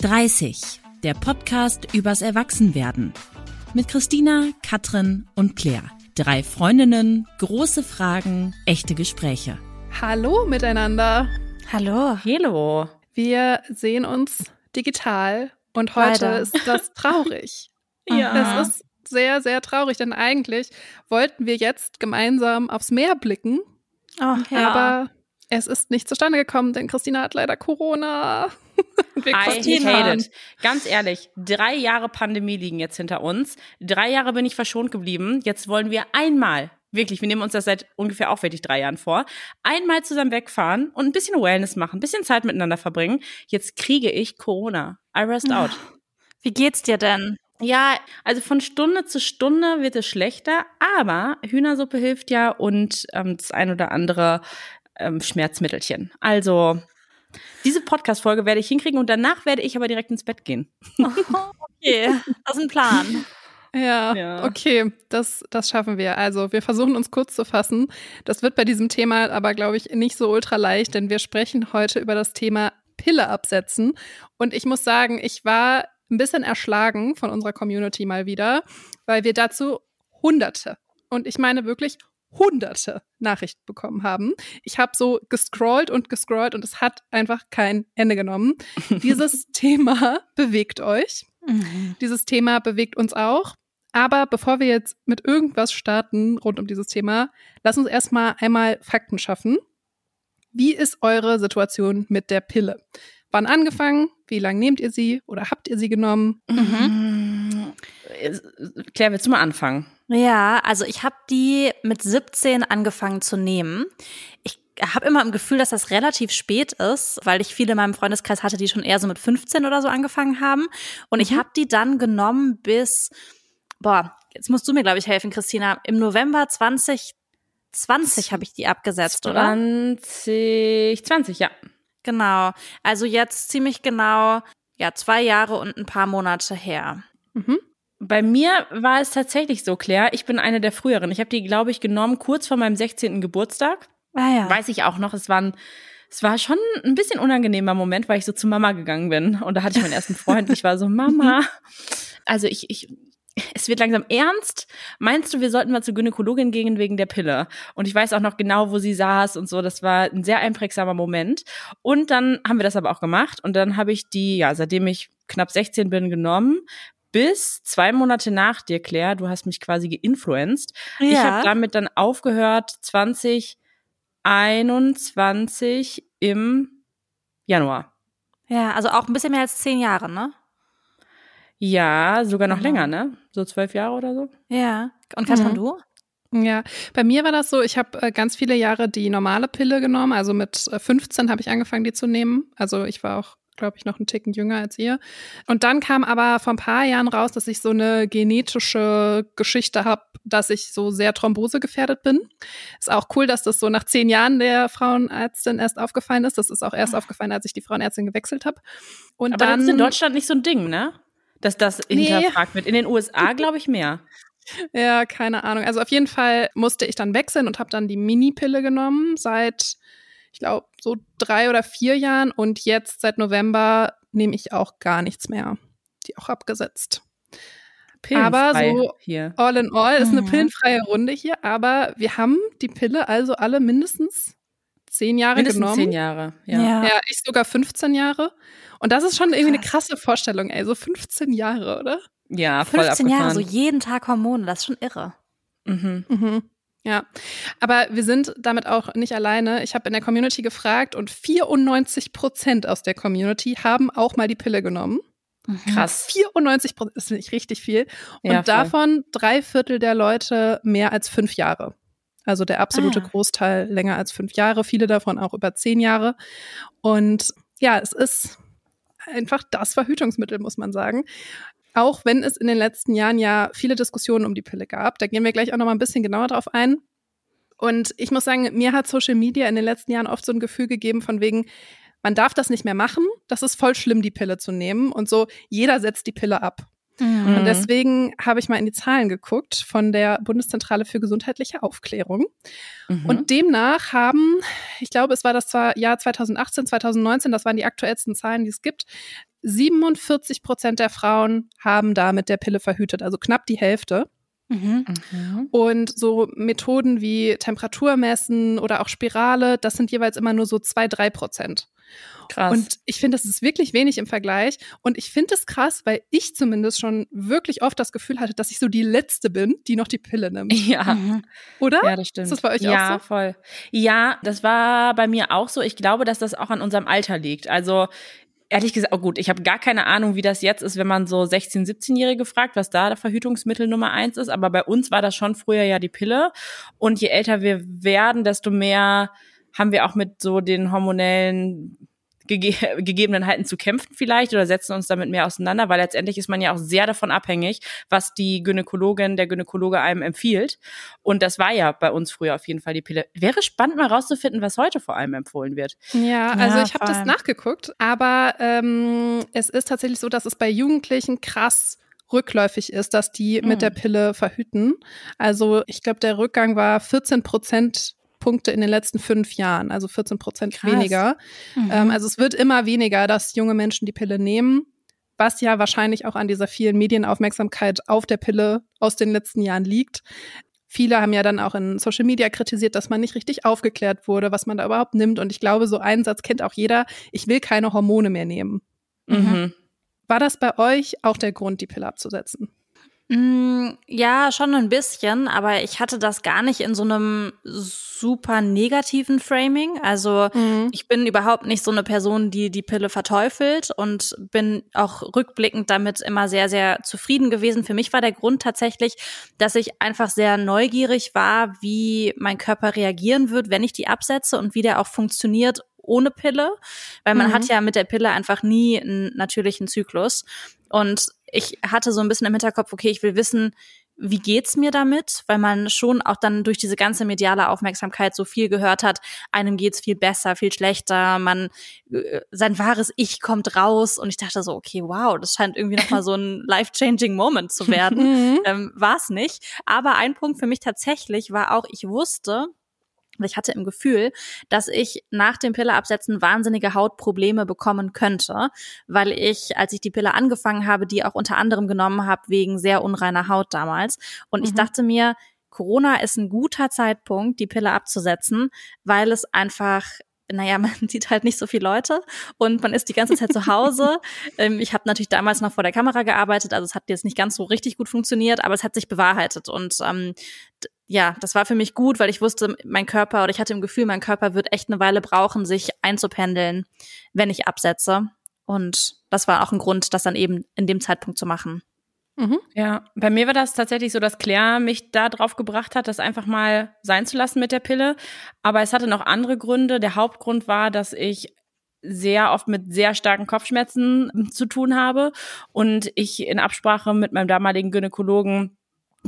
30, der Podcast übers Erwachsenwerden. Mit Christina, Katrin und Claire. Drei Freundinnen, große Fragen, echte Gespräche. Hallo miteinander. Hallo. Hallo. Wir sehen uns digital und heute Leider. ist das traurig. Ja. Es ist sehr, sehr traurig, denn eigentlich wollten wir jetzt gemeinsam aufs Meer blicken, Oh, aber es ist nicht zustande gekommen, denn Christina hat leider Corona. Wir I hate it. Ganz ehrlich, drei Jahre Pandemie liegen jetzt hinter uns. Drei Jahre bin ich verschont geblieben. Jetzt wollen wir einmal, wirklich, wir nehmen uns das seit ungefähr auch wirklich drei Jahren vor, einmal zusammen wegfahren und ein bisschen Wellness machen, ein bisschen Zeit miteinander verbringen. Jetzt kriege ich Corona. I rest out. Wie geht's dir denn? Ja, also von Stunde zu Stunde wird es schlechter, aber Hühnersuppe hilft ja und ähm, das ein oder andere ähm, Schmerzmittelchen. Also diese Podcast-Folge werde ich hinkriegen und danach werde ich aber direkt ins Bett gehen. Okay, das ist ein Plan. Ja, Ja. okay, das, das schaffen wir. Also wir versuchen uns kurz zu fassen. Das wird bei diesem Thema aber, glaube ich, nicht so ultra leicht, denn wir sprechen heute über das Thema Pille absetzen. Und ich muss sagen, ich war ein bisschen erschlagen von unserer Community mal wieder, weil wir dazu hunderte, und ich meine wirklich hunderte Nachrichten bekommen haben. Ich habe so gescrollt und gescrollt und es hat einfach kein Ende genommen. Dieses Thema bewegt euch. Mhm. Dieses Thema bewegt uns auch. Aber bevor wir jetzt mit irgendwas starten rund um dieses Thema, lass uns erstmal einmal Fakten schaffen. Wie ist eure Situation mit der Pille? Wann angefangen? Wie lange nehmt ihr sie oder habt ihr sie genommen? Mhm. Claire, willst du mal anfangen? Ja, also ich habe die mit 17 angefangen zu nehmen. Ich habe immer im Gefühl, dass das relativ spät ist, weil ich viele in meinem Freundeskreis hatte, die schon eher so mit 15 oder so angefangen haben. Und ich habe die dann genommen bis, boah, jetzt musst du mir, glaube ich, helfen, Christina. Im November 2020 habe ich die abgesetzt, oder? 2020, ja. Genau. Also jetzt ziemlich genau, ja, zwei Jahre und ein paar Monate her. Mhm. Bei mir war es tatsächlich so, Claire. Ich bin eine der früheren. Ich habe die, glaube ich, genommen kurz vor meinem 16. Geburtstag. Ah ja. Weiß ich auch noch. Es war, ein, es war schon ein bisschen unangenehmer Moment, weil ich so zu Mama gegangen bin. Und da hatte ich meinen ersten Freund. Ich war so, Mama. Also ich, ich, es wird langsam ernst. Meinst du, wir sollten mal zur Gynäkologin gehen wegen der Pille? Und ich weiß auch noch genau, wo sie saß und so. Das war ein sehr einprägsamer Moment. Und dann haben wir das aber auch gemacht. Und dann habe ich die, ja, seitdem ich knapp 16 bin, genommen. Bis zwei Monate nach dir, Claire, du hast mich quasi geinfluenced. Ich Ja. habe damit dann aufgehört, 2021 im Januar. Ja, also auch ein bisschen mehr als zehn Jahre, ne? Ja, sogar noch Genau. länger, ne? So zwölf Jahre oder so. Ja. Und Katrin, Mhm. du? Ja, bei mir war das so, ich habe äh, ganz viele Jahre die normale Pille genommen. Also mit äh, 15 habe ich angefangen, die zu nehmen. Also ich war auch, glaube ich, noch einen Ticken jünger als ihr. Und dann kam aber vor ein paar Jahren raus, dass ich so eine genetische Geschichte habe, dass ich so sehr thrombosegefährdet bin. Ist auch cool, dass das so nach zehn Jahren der Frauenärztin erst aufgefallen ist. Das ist auch erst aufgefallen, als ich die Frauenärztin gewechselt habe. Und Aber dann das ist in Deutschland nicht so ein Ding, ne? Dass das Nee. hinterfragt wird. In den USA glaube ich mehr. Ja, keine Ahnung. Also auf jeden Fall musste ich dann wechseln und habe dann die Mini-Pille genommen seit, ich glaube, so drei oder vier Jahren. Und jetzt seit November nehme ich auch gar nichts mehr. Die auch abgesetzt. Aber so hier. All in all ist eine Mhm. pillenfreie Runde hier. Aber wir haben die Pille also alle mindestens zehn Jahre Mindestens genommen. zehn Jahre. Ja. Ja, ich sogar 15 Jahre. Und das ist schon irgendwie eine Krass. krasse Vorstellung, ey. So 15 Jahre, oder? Ja, voll 15 Jahre, so abgefahren. jeden Tag Hormone, das ist schon irre. Mhm. Mhm. Ja, aber wir sind damit auch nicht alleine. Ich habe in der Community gefragt und 94 Prozent aus der Community haben auch mal die Pille genommen. Krass. 94 Prozent, das finde ich richtig viel. Und Ja, davon drei Viertel der Leute mehr als fünf Jahre. Also der absolute Ah. Großteil länger als fünf Jahre, viele davon auch über zehn Jahre. Und ja, es ist einfach das Verhütungsmittel, muss man sagen. Auch wenn es in den letzten Jahren ja viele Diskussionen um die Pille gab. Da gehen wir gleich auch noch mal ein bisschen genauer drauf ein. Und ich muss sagen, mir hat Social Media in den letzten Jahren oft so ein Gefühl gegeben von wegen, man darf das nicht mehr machen. Das ist voll schlimm, die Pille zu nehmen. Und so, jeder setzt die Pille ab. Mhm. Und deswegen habe ich mal in die Zahlen geguckt von der Bundeszentrale für gesundheitliche Aufklärung. Mhm. Und demnach haben, ich glaube, es war das zwar Jahr 2018, 2019, das waren die aktuellsten Zahlen, die es gibt, 47 Prozent der Frauen haben da mit der Pille verhütet, also knapp die Hälfte. Mhm. Mhm. Und so Methoden wie Temperatur messen oder auch Spirale, das sind jeweils immer nur so zwei, drei Prozent. Krass. Und ich finde, das ist wirklich wenig im Vergleich. Und ich finde es krass, weil ich zumindest schon wirklich oft das Gefühl hatte, dass ich so die Letzte bin, die noch die Pille nimmt. Ja. Mhm. Oder? Ja, das stimmt. Ist das bei euch ja, auch so? Ja, voll. Ja, das war bei mir auch so. Ich glaube, dass das auch an unserem Alter liegt. Also ehrlich gesagt, oh gut, ich habe gar keine Ahnung, wie das jetzt ist, wenn man so 16-, 17-Jährige fragt, was da der Verhütungsmittel Nummer eins ist. Aber bei uns war das schon früher ja die Pille. Und je älter wir werden, desto mehr haben wir auch mit so den hormonellen gege Gegebenheiten zu kämpfen vielleicht oder setzen uns damit mehr auseinander, weil letztendlich ist man ja auch sehr davon abhängig, was die Gynäkologin, der Gynäkologe einem empfiehlt. Und das war ja bei uns früher auf jeden Fall die Pille. Wäre spannend mal rauszufinden, was heute vor allem empfohlen wird. Ja, also ja, ich habe das nachgeguckt, aber ähm, es ist tatsächlich so, dass es bei Jugendlichen krass rückläufig ist, dass die mhm. mit der Pille verhüten. Also ich glaube, der Rückgang war 14 Prozent Punkte in den letzten fünf Jahren, also 14 Prozent weniger. Mhm. Ähm, also es wird immer weniger, dass junge Menschen die Pille nehmen, was ja wahrscheinlich auch an dieser vielen Medienaufmerksamkeit auf der Pille aus den letzten Jahren liegt. Viele haben ja dann auch in Social Media kritisiert, dass man nicht richtig aufgeklärt wurde, was man da überhaupt nimmt. Und ich glaube, so einen Satz kennt auch jeder. Ich will keine Hormone mehr nehmen. Mhm. War das bei euch auch der Grund, die Pille abzusetzen? Mm, ja, schon ein bisschen, aber ich hatte das gar nicht in so einem super negativen Framing. Also mhm. ich bin überhaupt nicht so eine Person, die die Pille verteufelt und bin auch rückblickend damit immer sehr, sehr zufrieden gewesen. Für mich war der Grund tatsächlich, dass ich einfach sehr neugierig war, wie mein Körper reagieren wird, wenn ich die absetze und wie der auch funktioniert ohne Pille, weil man mhm. hat ja mit der Pille einfach nie einen natürlichen Zyklus. Und ich hatte so ein bisschen im Hinterkopf, okay, ich will wissen, wie geht's mir damit? Weil man schon auch dann durch diese ganze mediale Aufmerksamkeit so viel gehört hat, einem geht's viel besser, viel schlechter, man äh, sein wahres Ich kommt raus und ich dachte so, okay, wow, das scheint irgendwie nochmal so ein life-changing Moment zu werden. Mhm. ähm, War's nicht. Aber ein Punkt für mich tatsächlich war auch, ich wusste, ich hatte im Gefühl, dass ich nach dem Pilleabsetzen wahnsinnige Hautprobleme bekommen könnte, weil ich, als ich die Pille angefangen habe, die auch unter anderem genommen habe wegen sehr unreiner Haut damals. Und mhm. ich dachte mir, Corona ist ein guter Zeitpunkt, die Pille abzusetzen, weil es einfach naja, man sieht halt nicht so viele Leute und man ist die ganze Zeit zu Hause. Ähm, ich habe natürlich damals noch vor der Kamera gearbeitet, also es hat jetzt nicht ganz so richtig gut funktioniert, aber es hat sich bewahrheitet. Und ähm, ja, das war für mich gut, weil ich wusste, mein Körper oder ich hatte im Gefühl, mein Körper wird echt eine Weile brauchen, sich einzupendeln, wenn ich absetze. Und das war auch ein Grund, das dann eben in dem Zeitpunkt zu machen. Mhm. Ja, bei mir war das tatsächlich so, dass Claire mich da drauf gebracht hat, das einfach mal sein zu lassen mit der Pille. Aber es hatte noch andere Gründe. Der Hauptgrund war, dass ich sehr oft mit sehr starken Kopfschmerzen zu tun habe und ich in Absprache mit meinem damaligen Gynäkologen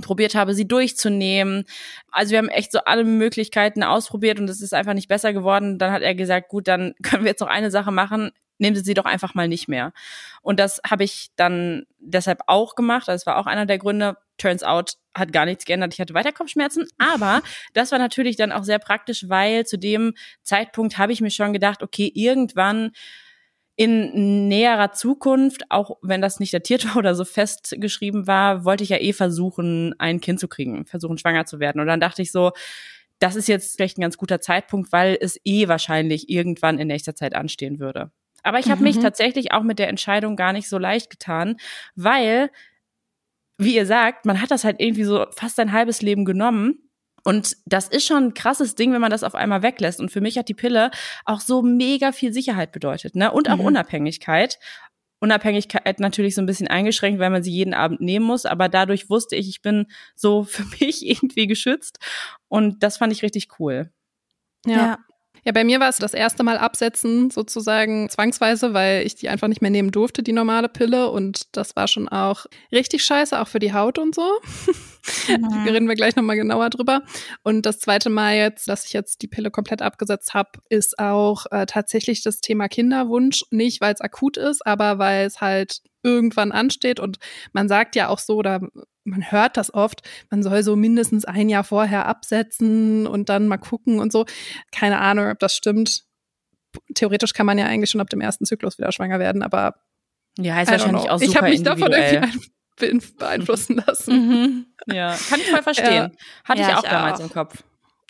probiert habe, sie durchzunehmen. Also wir haben echt so alle Möglichkeiten ausprobiert und es ist einfach nicht besser geworden. Dann hat er gesagt, gut, dann können wir jetzt noch eine Sache machen. Nehmen Sie sie doch einfach mal nicht mehr. Und das habe ich dann deshalb auch gemacht. Das war auch einer der Gründe. Turns out hat gar nichts geändert. Ich hatte weiter Kopfschmerzen. Aber das war natürlich dann auch sehr praktisch, weil zu dem Zeitpunkt habe ich mir schon gedacht, okay, irgendwann in näherer Zukunft, auch wenn das nicht datiert war oder so festgeschrieben war, wollte ich ja eh versuchen, ein Kind zu kriegen, versuchen schwanger zu werden. Und dann dachte ich so, das ist jetzt vielleicht ein ganz guter Zeitpunkt, weil es eh wahrscheinlich irgendwann in nächster Zeit anstehen würde. Aber ich habe mhm. mich tatsächlich auch mit der Entscheidung gar nicht so leicht getan, weil, wie ihr sagt, man hat das halt irgendwie so fast ein halbes Leben genommen und das ist schon ein krasses Ding, wenn man das auf einmal weglässt. Und für mich hat die Pille auch so mega viel Sicherheit bedeutet, ne? Und auch mhm. Unabhängigkeit. Unabhängigkeit natürlich so ein bisschen eingeschränkt, weil man sie jeden Abend nehmen muss. Aber dadurch wusste ich, ich bin so für mich irgendwie geschützt. Und das fand ich richtig cool. Ja. ja. Ja, bei mir war es das erste Mal absetzen, sozusagen zwangsweise, weil ich die einfach nicht mehr nehmen durfte, die normale Pille. Und das war schon auch richtig scheiße, auch für die Haut und so. Mhm. reden wir gleich nochmal genauer drüber. Und das zweite Mal jetzt, dass ich jetzt die Pille komplett abgesetzt habe, ist auch äh, tatsächlich das Thema Kinderwunsch. Nicht, weil es akut ist, aber weil es halt irgendwann ansteht. Und man sagt ja auch so, oder man hört das oft, man soll so mindestens ein Jahr vorher absetzen und dann mal gucken und so. Keine Ahnung, ob das stimmt. Theoretisch kann man ja eigentlich schon ab dem ersten Zyklus wieder schwanger werden, aber Ja, ist wahrscheinlich auch super Ich habe mich davon irgendwie beeinflussen lassen. Mhm. Ja, kann ich voll verstehen. Hatte Ja, ich auch ich damals auch. im Kopf.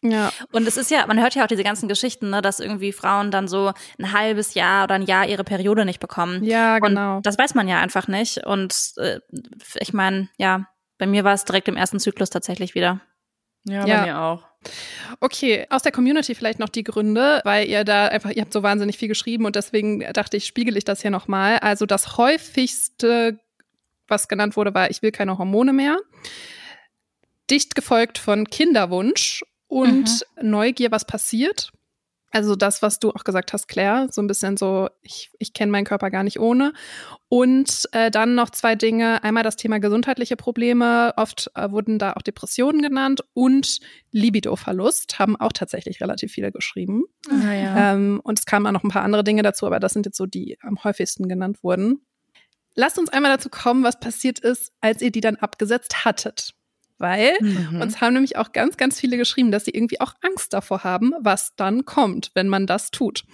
Ja. Und es ist ja, man hört ja auch diese ganzen Geschichten, ne, dass irgendwie Frauen dann so ein halbes Jahr oder ein Jahr ihre Periode nicht bekommen. Ja, genau. Und das weiß man ja einfach nicht. Und äh, ich meine, ja, bei mir war es direkt im ersten Zyklus tatsächlich wieder. Ja, Ja. bei mir auch. Okay, aus der Community vielleicht noch die Gründe, weil ihr da einfach, ihr habt so wahnsinnig viel geschrieben und deswegen dachte ich, spiegel ich das hier nochmal. Also das häufigste, was genannt wurde, war, ich will keine Hormone mehr. Dicht gefolgt von Kinderwunsch und Neugier, was passiert. Also das, was du auch gesagt hast, Claire, so ein bisschen so, ich, ich kenne meinen Körper gar nicht ohne. Und äh, dann noch zwei Dinge. Einmal das Thema gesundheitliche Probleme. Oft äh, wurden da auch Depressionen genannt und Libidoverlust haben auch tatsächlich relativ viele geschrieben. Naja. Ähm, und es kamen auch noch ein paar andere Dinge dazu, aber das sind jetzt so die am häufigsten genannt wurden. Lasst uns einmal dazu kommen, was passiert ist, als ihr die dann abgesetzt hattet. Weil Mhm. uns haben nämlich auch ganz, ganz viele geschrieben, dass sie irgendwie auch Angst davor haben, was dann kommt, wenn man das tut.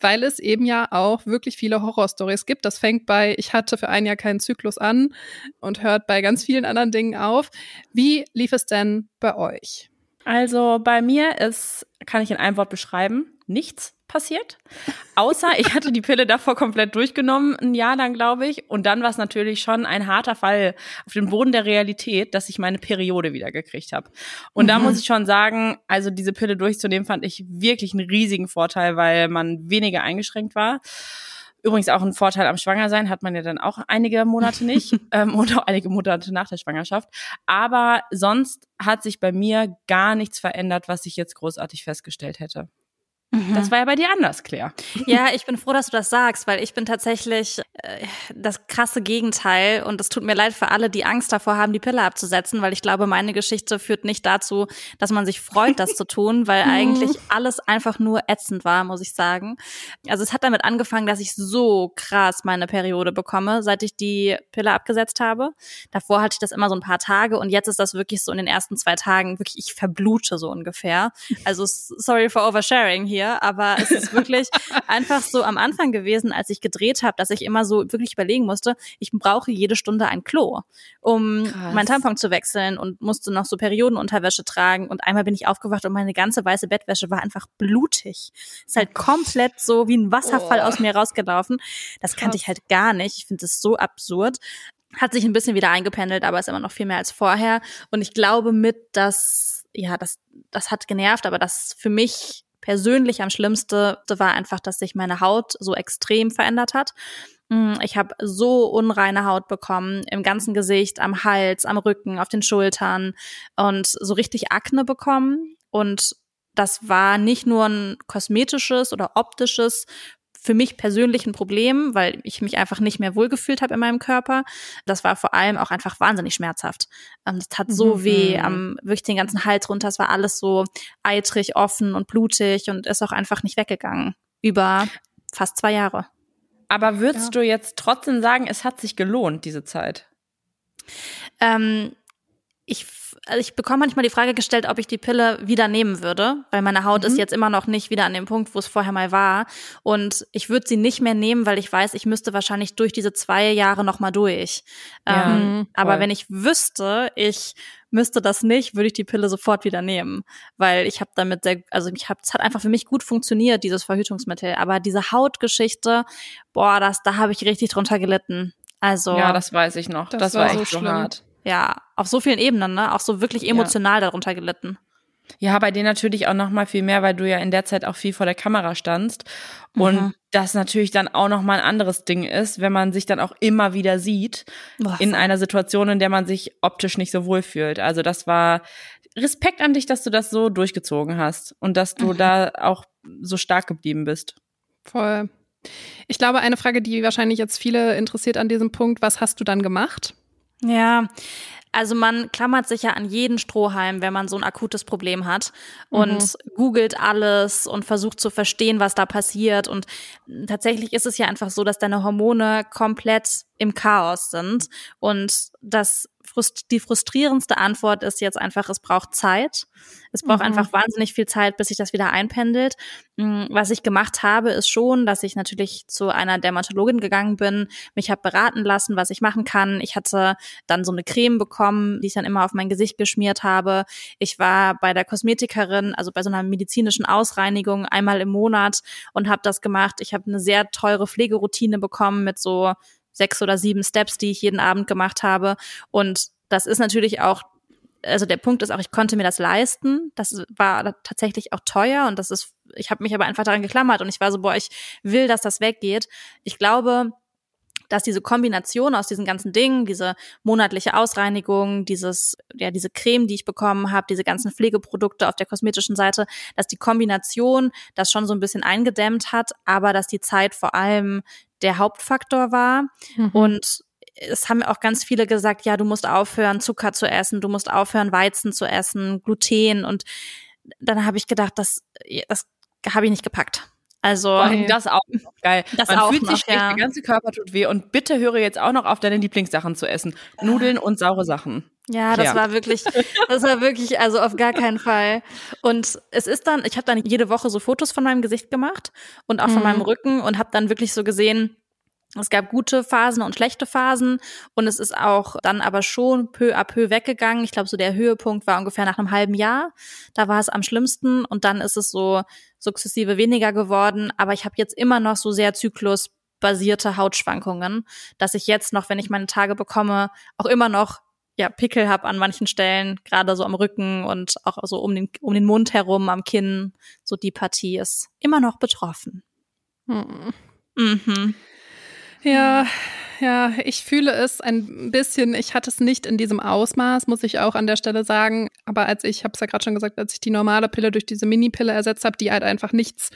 Weil es eben ja auch wirklich viele Horrorstories gibt. Das fängt bei, ich hatte für ein Jahr keinen Zyklus an und hört bei ganz vielen anderen Dingen auf. Wie lief es denn bei euch? Also bei mir ist, kann ich in einem Wort beschreiben, nichts passiert. Außer ich hatte die Pille davor komplett durchgenommen, ein Jahr lang, glaube ich. Und dann war es natürlich schon ein harter Fall auf den Boden der Realität, dass ich meine Periode wieder gekriegt habe. Und da Mhm. muss ich schon sagen, also diese Pille durchzunehmen, fand ich wirklich einen riesigen Vorteil, weil man weniger eingeschränkt war. Übrigens auch ein Vorteil am Schwangersein hat man ja dann auch einige Monate nicht ähm, und auch einige Monate nach der Schwangerschaft. Aber sonst hat sich bei mir gar nichts verändert, was ich jetzt großartig festgestellt hätte. Das war ja bei dir anders, Claire. Ja, ich bin froh, dass du das sagst, weil ich bin tatsächlich äh, das krasse Gegenteil und es tut mir leid für alle, die Angst davor haben, die Pille abzusetzen, weil ich glaube, meine Geschichte führt nicht dazu, dass man sich freut, das zu tun, weil eigentlich alles einfach nur ätzend war, muss ich sagen. Also es hat damit angefangen, dass ich so krass meine Periode bekomme, seit ich die Pille abgesetzt habe. Davor hatte ich das immer so ein paar Tage und jetzt ist das wirklich so in den ersten zwei Tagen wirklich, ich verblute so ungefähr. Also sorry for oversharing hier, aber es ist wirklich einfach so am Anfang gewesen, als ich gedreht habe, dass ich immer so wirklich überlegen musste, ich brauche jede Stunde ein Klo, um Krass. meinen Tampon zu wechseln und musste noch so Periodenunterwäsche tragen und einmal bin ich aufgewacht und meine ganze weiße Bettwäsche war einfach blutig. Ist halt komplett so wie ein Wasserfall Oh. aus mir rausgelaufen. Das kannte ich halt gar nicht. Ich finde das so absurd. Hat sich ein bisschen wieder eingependelt, aber ist immer noch viel mehr als vorher. Und ich glaube mit, dass, ja, das, das hat genervt, aber das für mich persönlich am schlimmste war einfach, dass sich meine Haut so extrem verändert hat. Mm, Ich habe so unreine Haut bekommen, im ganzen Gesicht, am Hals, am Rücken, auf den Schultern und so richtig Akne bekommen. Und das war nicht nur ein kosmetisches oder optisches für mich persönlich ein Problem, weil ich mich einfach nicht mehr wohlgefühlt habe in meinem Körper. Das war vor allem auch einfach wahnsinnig schmerzhaft. Ähm, Das tat so Mhm. weh, am wirklich den ganzen Hals runter. Es war alles so eitrig, offen und blutig und ist auch einfach nicht weggegangen. Über fast zwei Jahre. Aber würdest du jetzt trotzdem sagen, es hat sich gelohnt, diese Zeit? Ähm, ich, also ich bekomme manchmal die Frage gestellt, ob ich die Pille wieder nehmen würde, weil meine Haut ist jetzt immer noch nicht wieder an dem Punkt, wo es vorher mal war. Und ich würde sie nicht mehr nehmen, weil ich weiß, ich müsste wahrscheinlich durch diese zwei Jahre noch mal durch. Ja, ähm, aber wenn ich wüsste, ich müsste das nicht, würde ich die Pille sofort wieder nehmen, weil ich habe damit sehr, also ich habe, es hat einfach für mich gut funktioniert dieses Verhütungsmittel. Aber diese Hautgeschichte, boah, das, da habe ich richtig drunter gelitten. Also Ja, das weiß ich noch. Das, Das war war so echt so schlimm. hart. Ja, auf so vielen Ebenen, ne? Auch so wirklich Ja. emotional darunter gelitten. Ja, bei dir natürlich auch noch mal viel mehr, weil du ja in der Zeit auch viel vor der Kamera standst und Mhm. das natürlich dann auch noch mal ein anderes Ding ist, wenn man sich dann auch immer wieder sieht Boah, in einer Situation, in der man sich optisch nicht so wohl fühlt. Also das war Respekt an dich, dass du das so durchgezogen hast und dass du da auch so stark geblieben bist. Voll. Ich glaube, eine Frage, die wahrscheinlich jetzt viele interessiert an diesem Punkt, was hast du dann gemacht? Ja, also man klammert sich ja an jeden Strohhalm, wenn man so ein akutes Problem hat und googelt alles und versucht zu verstehen, was da passiert. Und tatsächlich ist es ja einfach so, dass deine Hormone komplett im Chaos sind und das frust die frustrierendste Antwort ist jetzt einfach, es braucht Zeit. Es braucht mhm. einfach wahnsinnig viel Zeit, bis sich das wieder einpendelt. Mm, was ich gemacht habe, ist schon, dass ich natürlich zu einer Dermatologin gegangen bin, mich habe beraten lassen, was ich machen kann. Ich hatte dann so eine Creme bekommen, die ich dann immer auf mein Gesicht geschmiert habe. Ich war bei der Kosmetikerin, also bei so einer medizinischen Ausreinigung einmal im Monat und habe das gemacht. Ich habe eine sehr teure Pflegeroutine bekommen mit so sechs oder sieben Steps, die ich jeden Abend gemacht habe. Und das ist natürlich auch also der Punkt ist auch, ich konnte mir das leisten. Das war tatsächlich auch teuer und das ist, ich habe mich aber einfach daran geklammert und ich war so, boah, ich will, dass das weggeht. Ich glaube, dass diese Kombination aus diesen ganzen Dingen, diese monatliche Ausreinigung, dieses, ja, diese Creme, die ich bekommen habe, diese ganzen Pflegeprodukte auf der kosmetischen Seite, dass die Kombination das schon so ein bisschen eingedämmt hat, aber dass die Zeit vor allem der Hauptfaktor war. Mhm. Und es haben auch ganz viele gesagt, ja, du musst aufhören, Zucker zu essen, du musst aufhören, Weizen zu essen, Gluten. Und dann habe ich gedacht, das, das habe ich nicht gepackt. Also Vor das auch geil. Das Man auch fühlt sich schlecht, ja. der ganze Körper tut weh und bitte höre jetzt auch noch auf, deine Lieblingssachen zu essen. Nudeln und saure Sachen. Ja, das ja. war wirklich, das war wirklich, also auf gar keinen Fall. Und es ist dann, ich habe dann jede Woche so Fotos von meinem Gesicht gemacht und auch von mhm. meinem Rücken und habe dann wirklich so gesehen, es gab gute Phasen und schlechte Phasen und es ist auch dann aber schon peu à peu weggegangen. Ich glaube, so der Höhepunkt war ungefähr nach einem halben Jahr. Da war es am schlimmsten und dann ist es so sukzessive weniger geworden. Aber ich habe jetzt immer noch so sehr zyklusbasierte Hautschwankungen, dass ich jetzt noch, wenn ich meine Tage bekomme, auch immer noch ja, Pickel habe an manchen Stellen, gerade so am Rücken und auch so um den, um den Mund herum, am Kinn. So die Partie ist immer noch betroffen. Hm. Mhm. Ja, ja, ich fühle es ein bisschen. Ich hatte es nicht in diesem Ausmaß, muss ich auch an der Stelle sagen. Aber als ich, habe es ja gerade schon gesagt, als ich die normale Pille durch diese Mini-Pille ersetzt habe, die halt einfach nichts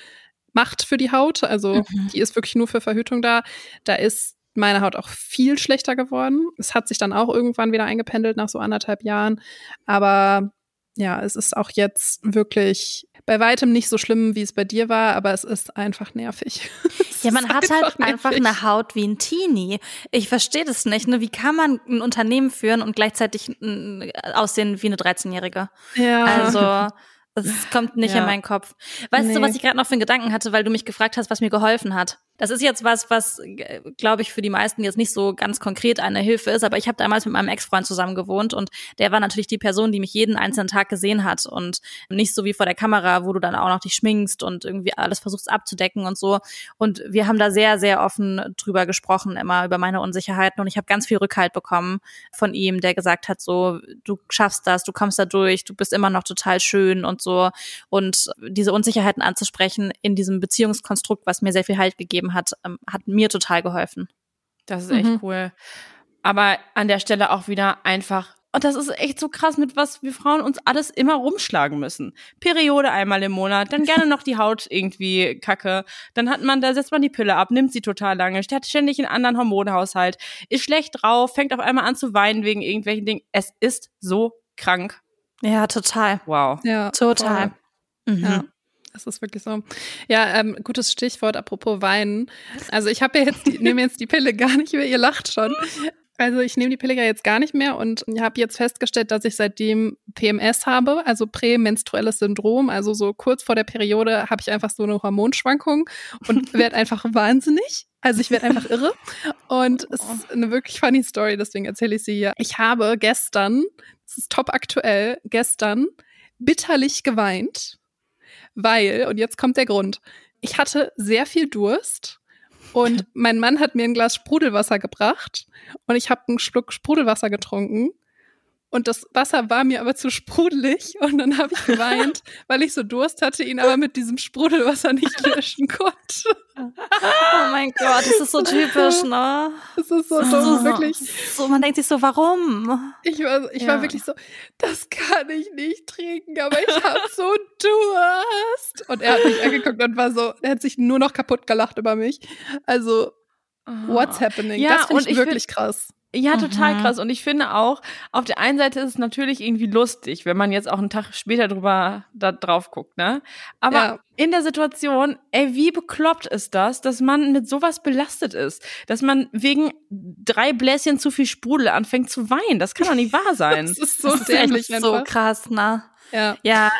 macht für die Haut, also mhm. die ist wirklich nur für Verhütung da, da ist meine Haut auch viel schlechter geworden. Es hat sich dann auch irgendwann wieder eingependelt nach so anderthalb Jahren. Aber ja, es ist auch jetzt wirklich bei weitem nicht so schlimm, wie es bei dir war, aber es ist einfach nervig. ja, man hat halt nervig. einfach eine Haut wie ein Teenie. Ich verstehe das nicht. Ne? Wie kann man ein Unternehmen führen und gleichzeitig aussehen wie eine 13-Jährige? Ja. Also das kommt nicht ja. in meinen Kopf. Weißt nee. du, was ich gerade noch für einen Gedanken hatte, weil du mich gefragt hast, was mir geholfen hat? Das ist jetzt was, was, glaube ich, für die meisten jetzt nicht so ganz konkret eine Hilfe ist, aber ich habe damals mit meinem Ex-Freund zusammen gewohnt und der war natürlich die Person, die mich jeden einzelnen Tag gesehen hat und nicht so wie vor der Kamera, wo du dann auch noch dich schminkst und irgendwie alles versuchst abzudecken und so. Und wir haben da sehr, sehr offen drüber gesprochen, immer über meine Unsicherheiten und ich habe ganz viel Rückhalt bekommen von ihm, der gesagt hat, so, du schaffst das, du kommst da durch, du bist immer noch total schön und so. Und diese Unsicherheiten anzusprechen in diesem Beziehungskonstrukt, was mir sehr viel Halt gegeben hat, ähm, hat mir total geholfen. Das ist echt mhm. cool. Aber an der Stelle auch wieder einfach und das ist echt so krass, mit was wir Frauen uns alles immer rumschlagen müssen. Periode einmal im Monat, dann gerne noch die Haut irgendwie kacke. Dann hat man, da setzt man die Pille ab, nimmt sie total lange, hat ständig einen anderen Hormonhaushalt, ist schlecht drauf, fängt auf einmal an zu weinen wegen irgendwelchen Dingen. Es ist so krank. Ja, total. Wow. Ja, total. Mhm. Ja. Das ist wirklich so. Ja, ähm, gutes Stichwort, apropos Weinen. Also ich habe ja jetzt, nehme jetzt die Pille gar nicht mehr, ihr lacht schon. Also ich nehme die Pille ja jetzt gar nicht mehr und habe jetzt festgestellt, dass ich seitdem PMS habe, also prämenstruelles Syndrom. Also so kurz vor der Periode habe ich einfach so eine Hormonschwankung und werde einfach wahnsinnig. Also ich werde einfach irre. Und es ist eine wirklich funny Story, deswegen erzähle ich sie hier. Ich habe gestern, das ist top aktuell, gestern bitterlich geweint weil, und jetzt kommt der Grund, ich hatte sehr viel Durst und mein Mann hat mir ein Glas Sprudelwasser gebracht und ich habe einen Schluck Sprudelwasser getrunken und das Wasser war mir aber zu sprudelig und dann habe ich geweint, weil ich so Durst hatte, ihn aber mit diesem Sprudelwasser nicht löschen konnte. Oh mein Gott, das ist so typisch, ne? Das ist so dumm, so, wirklich. So, man denkt sich so, warum? Ich war, ich ja. war wirklich so, das kann ich nicht trinken, aber ich habe so Durst. Und er hat mich angeguckt und war so, er hat sich nur noch kaputt gelacht über mich. Also, what's happening? Ja, das finde ich, ich wirklich krass Ja, total mhm. krass. Und ich finde auch, auf der einen Seite ist es natürlich irgendwie lustig, wenn man jetzt auch einen Tag später drüber da drauf guckt, ne? Aber ja. in der Situation, ey, wie bekloppt ist das, dass man mit sowas belastet ist? Dass man wegen drei Bläschen zu viel Sprudel anfängt zu weinen. Das kann doch nicht wahr sein. das ist so das ist echt so krass, ne? Ja. Ja.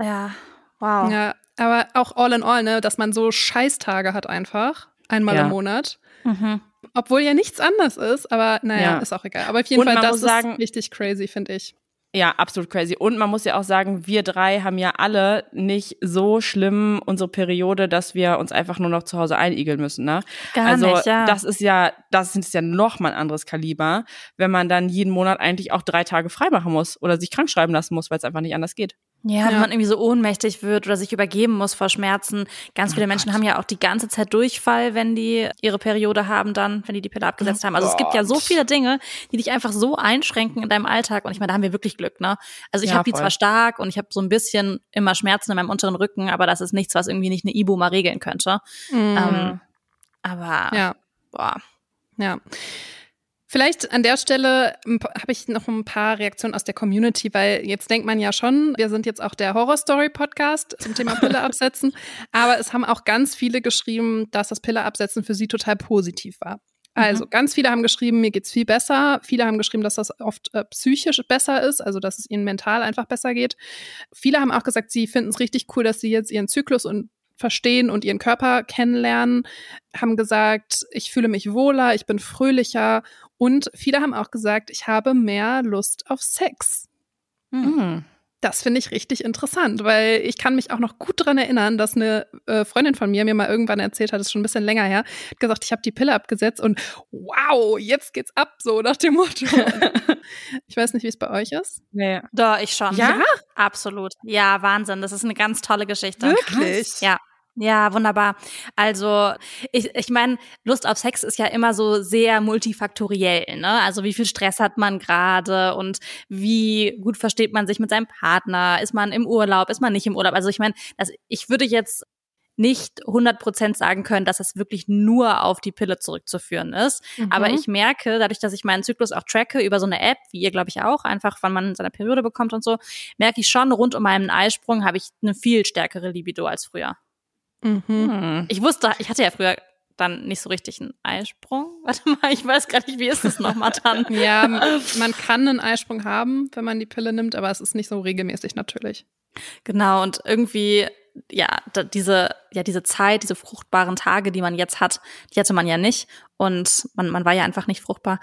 Ja. Wow. Ja, aber auch all in all, ne, dass man so Scheißtage hat einfach. Einmal ja. im Monat. Mhm. Obwohl ja nichts anders ist, aber naja, ja. ist auch egal. Aber auf jeden Und Fall, das ist sagen, richtig crazy, finde ich. Ja, absolut crazy. Und man muss ja auch sagen, wir drei haben ja alle nicht so schlimm unsere Periode, dass wir uns einfach nur noch zu Hause einigeln müssen, ne? Gar also, nicht, ja. das ist ja, das ist ja noch mal ein anderes Kaliber, wenn man dann jeden Monat eigentlich auch drei Tage frei machen muss oder sich krank schreiben lassen muss, weil es einfach nicht anders geht. Ja, wenn ja. man irgendwie so ohnmächtig wird oder sich übergeben muss vor Schmerzen. Ganz viele oh Menschen haben ja auch die ganze Zeit Durchfall, wenn die ihre Periode haben dann, wenn die die Pille abgesetzt oh haben. Also Gott. es gibt ja so viele Dinge, die dich einfach so einschränken in deinem Alltag. Und ich meine, da haben wir wirklich Glück, ne? Also ich ja, habe die zwar stark und ich habe so ein bisschen immer Schmerzen in meinem unteren Rücken, aber das ist nichts, was irgendwie nicht eine Ibu mal regeln könnte. Mhm. Ähm, aber ja. boah. Ja. Vielleicht an der Stelle habe ich noch ein paar Reaktionen aus der Community, weil jetzt denkt man ja schon, wir sind jetzt auch der Horror-Story-Podcast zum Thema Pille absetzen, aber es haben auch ganz viele geschrieben, dass das Pille absetzen für sie total positiv war. Also mhm. ganz viele haben geschrieben, mir geht's viel besser. Viele haben geschrieben, dass das oft äh, psychisch besser ist, also dass es ihnen mental einfach besser geht. Viele haben auch gesagt, sie finden es richtig cool, dass sie jetzt ihren Zyklus und verstehen und ihren Körper kennenlernen, haben gesagt, ich fühle mich wohler, ich bin fröhlicher und viele haben auch gesagt, ich habe mehr Lust auf Sex. Mhm. Das finde ich richtig interessant, weil ich kann mich auch noch gut daran erinnern, dass eine äh, Freundin von mir mir mal irgendwann erzählt hat, das ist schon ein bisschen länger her, hat gesagt, ich habe die Pille abgesetzt und wow, jetzt geht's ab, so nach dem Motto. ich weiß nicht, wie es bei euch ist. Nee. Doch, ich schon. Ja? Absolut. Ja, Wahnsinn. Das ist eine ganz tolle Geschichte. Wirklich? Ja. Ja, wunderbar. Also ich, ich meine, Lust auf Sex ist ja immer so sehr multifaktoriell. Ne? Also wie viel Stress hat man gerade und wie gut versteht man sich mit seinem Partner? Ist man im Urlaub? Ist man nicht im Urlaub? Also ich meine, ich würde jetzt nicht 100% sagen können, dass das wirklich nur auf die Pille zurückzuführen ist. Mhm. Aber ich merke, dadurch, dass ich meinen Zyklus auch tracke über so eine App, wie ihr glaube ich auch, einfach wann man seine Periode bekommt und so, merke ich schon, rund um meinen Eisprung habe ich eine viel stärkere Libido als früher. Mhm. Hm. Ich wusste, ich hatte ja früher dann nicht so richtig einen Eisprung. Warte mal, ich weiß gar nicht, wie ist es nochmal dann? ja, man kann einen Eisprung haben, wenn man die Pille nimmt, aber es ist nicht so regelmäßig natürlich. Genau, und irgendwie, ja, diese, ja, diese Zeit, diese fruchtbaren Tage, die man jetzt hat, die hatte man ja nicht. Und man, man war ja einfach nicht fruchtbar.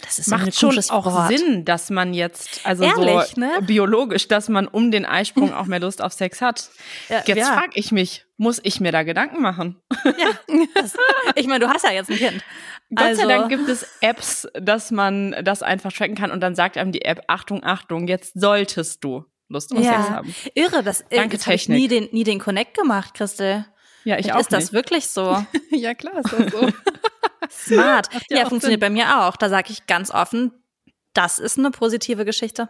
Das ist macht schon auch Wort. Sinn, dass man jetzt, also Ehrlich, so ne? biologisch, dass man um den Eisprung auch mehr Lust auf Sex hat. Ja, jetzt ja. frage ich mich, muss ich mir da Gedanken machen? Ja, das, ich meine, du hast ja jetzt ein Kind. Gott also. sei Dank gibt es Apps, dass man das einfach tracken kann und dann sagt einem die App, Achtung, Achtung, jetzt solltest du Lust auf ja. Sex haben. Irre, das, äh, Danke, das Technik. ich nie den, nie den Connect gemacht, Christel. Ja, ich auch Ist das wirklich so? ja, klar ist das so. Smart. Ja, funktioniert Sinn. bei mir auch. Da sage ich ganz offen, das ist eine positive Geschichte.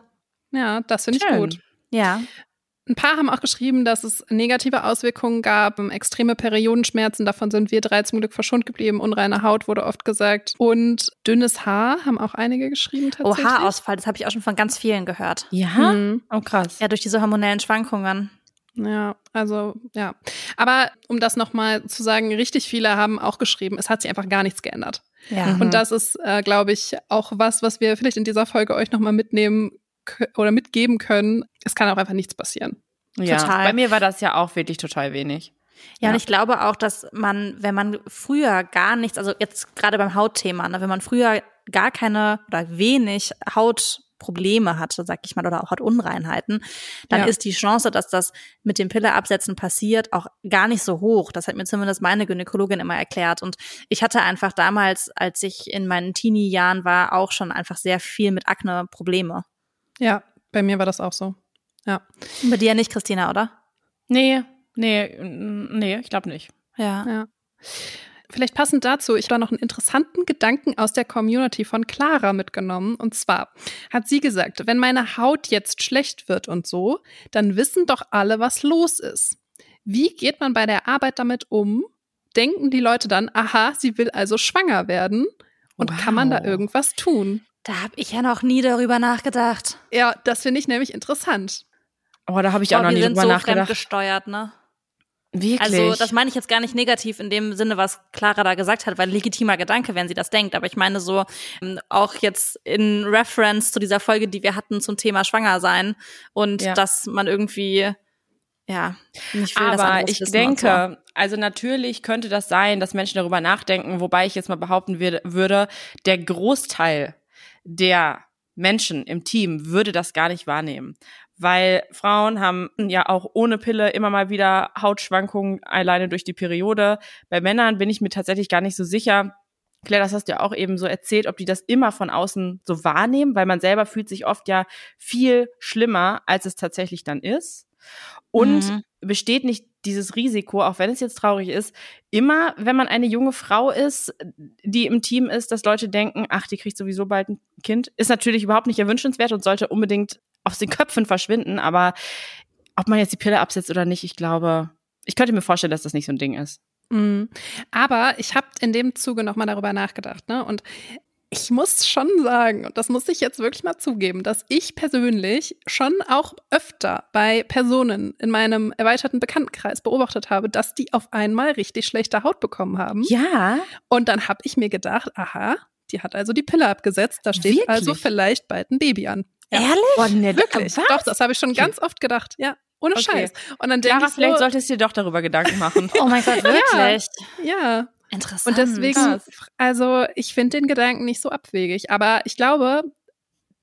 Ja, das finde ich gut. Ja. Ein paar haben auch geschrieben, dass es negative Auswirkungen gab, extreme Periodenschmerzen, davon sind wir drei zum Glück verschont geblieben, unreine Haut wurde oft gesagt und dünnes Haar haben auch einige geschrieben tatsächlich. Oh, Haarausfall, das habe ich auch schon von ganz vielen gehört. Ja? Mhm. Oh krass. Ja, durch diese hormonellen Schwankungen. Ja, also ja. Aber um das nochmal zu sagen, richtig viele haben auch geschrieben, es hat sich einfach gar nichts geändert. Ja. Und mhm. das ist, äh, glaube ich, auch was, was wir vielleicht in dieser Folge euch nochmal mitnehmen oder mitgeben können. Es kann auch einfach nichts passieren. Ja, total. bei mir war das ja auch wirklich total wenig. Ja, ja, und ich glaube auch, dass man, wenn man früher gar nichts, also jetzt gerade beim Hautthema, ne, wenn man früher gar keine oder wenig Haut Probleme hatte, sag ich mal, oder auch hat Unreinheiten, dann ja. ist die Chance, dass das mit dem Pilleabsetzen passiert, auch gar nicht so hoch. Das hat mir zumindest meine Gynäkologin immer erklärt. Und ich hatte einfach damals, als ich in meinen Teenie-Jahren war, auch schon einfach sehr viel mit Akne Probleme. Ja, bei mir war das auch so. Ja. Bei dir nicht, Christina, oder? Nee, nee, nee, ich glaube nicht. Ja. ja. Vielleicht passend dazu, ich habe noch einen interessanten Gedanken aus der Community von Clara mitgenommen. Und zwar hat sie gesagt, wenn meine Haut jetzt schlecht wird und so, dann wissen doch alle, was los ist. Wie geht man bei der Arbeit damit um? Denken die Leute dann, aha, sie will also schwanger werden? Und wow. kann man da irgendwas tun? Da habe ich ja noch nie darüber nachgedacht. Ja, das finde ich nämlich interessant. Oh, da habe ich Boah, auch noch nie drüber so nachgedacht. gesteuert, ne? Wirklich? Also, das meine ich jetzt gar nicht negativ in dem Sinne, was Clara da gesagt hat, weil legitimer Gedanke, wenn sie das denkt. Aber ich meine so, ähm, auch jetzt in Reference zu dieser Folge, die wir hatten zum Thema Schwanger sein und ja. dass man irgendwie, ja, nicht will, Aber ich denke, so. also natürlich könnte das sein, dass Menschen darüber nachdenken, wobei ich jetzt mal behaupten würde, der Großteil der Menschen im Team würde das gar nicht wahrnehmen weil Frauen haben ja auch ohne Pille immer mal wieder Hautschwankungen alleine durch die Periode. Bei Männern bin ich mir tatsächlich gar nicht so sicher. Claire, das hast du ja auch eben so erzählt, ob die das immer von außen so wahrnehmen, weil man selber fühlt sich oft ja viel schlimmer, als es tatsächlich dann ist. Und mhm. Besteht nicht dieses Risiko, auch wenn es jetzt traurig ist, immer, wenn man eine junge Frau ist, die im Team ist, dass Leute denken, ach, die kriegt sowieso bald ein Kind, ist natürlich überhaupt nicht erwünschenswert und sollte unbedingt aus den Köpfen verschwinden. Aber ob man jetzt die Pille absetzt oder nicht, ich glaube, ich könnte mir vorstellen, dass das nicht so ein Ding ist. Mhm. Aber ich habe in dem Zuge nochmal darüber nachgedacht, ne? Und ich muss schon sagen, und das muss ich jetzt wirklich mal zugeben, dass ich persönlich schon auch öfter bei Personen in meinem erweiterten Bekanntenkreis beobachtet habe, dass die auf einmal richtig schlechte Haut bekommen haben. Ja. Und dann habe ich mir gedacht, aha, die hat also die Pille abgesetzt, da steht Wirklich? also vielleicht bald ein Baby an. Ja. Ehrlich? Boah, nee, Wirklich? Was? Doch, das habe ich schon ganz oft gedacht. Ja, ohne okay. Scheiß. Und dann denke ich so, vielleicht solltest du dir doch darüber Gedanken machen. oh mein Gott, wirklich? Ja. ja. Interessant. Und deswegen, Krass. also ich finde den Gedanken nicht so abwegig. Aber ich glaube,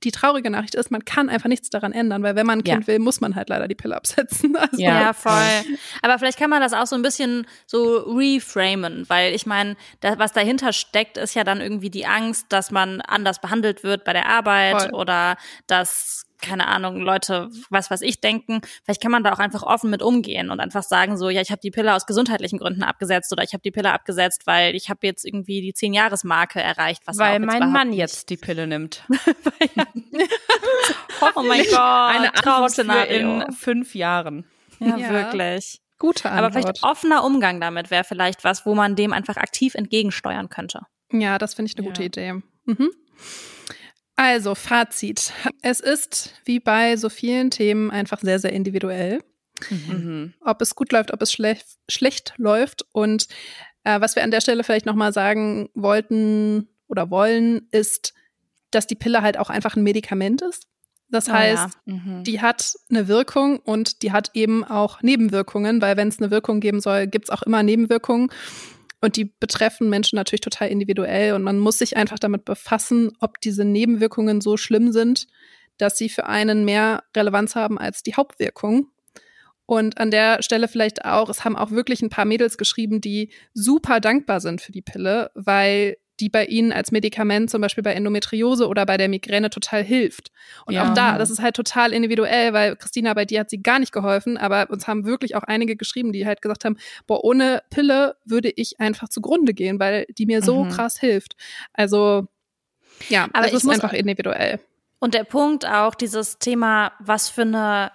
die traurige Nachricht ist, man kann einfach nichts daran ändern, weil wenn man ein Kind ja. will, muss man halt leider die Pille absetzen. Also ja. ja, voll. Aber vielleicht kann man das auch so ein bisschen so reframen, weil ich meine, was dahinter steckt, ist ja dann irgendwie die Angst, dass man anders behandelt wird bei der Arbeit voll. oder dass keine Ahnung, Leute, was was ich denken. Vielleicht kann man da auch einfach offen mit umgehen und einfach sagen so, ja, ich habe die Pille aus gesundheitlichen Gründen abgesetzt oder ich habe die Pille abgesetzt, weil ich habe jetzt irgendwie die zehn Jahresmarke erreicht, was weil mein Mann jetzt die Pille nimmt. oh mein Gott, eine Antwort für in fünf Jahren. Ja, ja. wirklich. Gute Antwort. Aber vielleicht offener Umgang damit wäre vielleicht was, wo man dem einfach aktiv entgegensteuern könnte. Ja, das finde ich eine ja. gute Idee. Mhm. Also, Fazit. Es ist wie bei so vielen Themen einfach sehr, sehr individuell. Mhm. Ob es gut läuft, ob es schlech schlecht läuft. Und äh, was wir an der Stelle vielleicht nochmal sagen wollten oder wollen, ist, dass die Pille halt auch einfach ein Medikament ist. Das heißt, oh ja. mhm. die hat eine Wirkung und die hat eben auch Nebenwirkungen, weil wenn es eine Wirkung geben soll, gibt es auch immer Nebenwirkungen. Und die betreffen Menschen natürlich total individuell und man muss sich einfach damit befassen, ob diese Nebenwirkungen so schlimm sind, dass sie für einen mehr Relevanz haben als die Hauptwirkung. Und an der Stelle vielleicht auch, es haben auch wirklich ein paar Mädels geschrieben, die super dankbar sind für die Pille, weil die bei ihnen als Medikament zum Beispiel bei Endometriose oder bei der Migräne total hilft. Und ja. auch da, das ist halt total individuell, weil Christina, bei dir hat sie gar nicht geholfen, aber uns haben wirklich auch einige geschrieben, die halt gesagt haben, boah, ohne Pille würde ich einfach zugrunde gehen, weil die mir so mhm. krass hilft. Also ja, aber das ist einfach individuell. Und der Punkt auch, dieses Thema, was für eine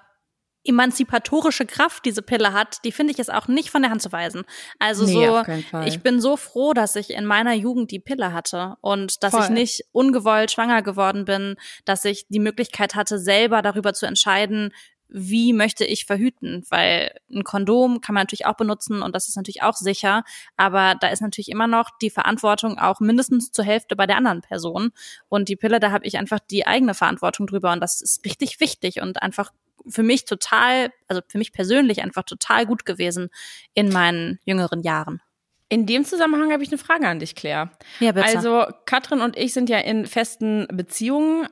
emanzipatorische Kraft diese Pille hat, die finde ich jetzt auch nicht von der Hand zu weisen. Also nee, so, ich bin so froh, dass ich in meiner Jugend die Pille hatte und dass Voll. ich nicht ungewollt schwanger geworden bin, dass ich die Möglichkeit hatte, selber darüber zu entscheiden, wie möchte ich verhüten? Weil ein Kondom kann man natürlich auch benutzen und das ist natürlich auch sicher, aber da ist natürlich immer noch die Verantwortung auch mindestens zur Hälfte bei der anderen Person. Und die Pille, da habe ich einfach die eigene Verantwortung drüber und das ist richtig wichtig und einfach für mich total, also für mich persönlich einfach total gut gewesen in meinen jüngeren Jahren. In dem Zusammenhang habe ich eine Frage an dich, Claire. Ja, bitte. Also Katrin und ich sind ja in festen Beziehungen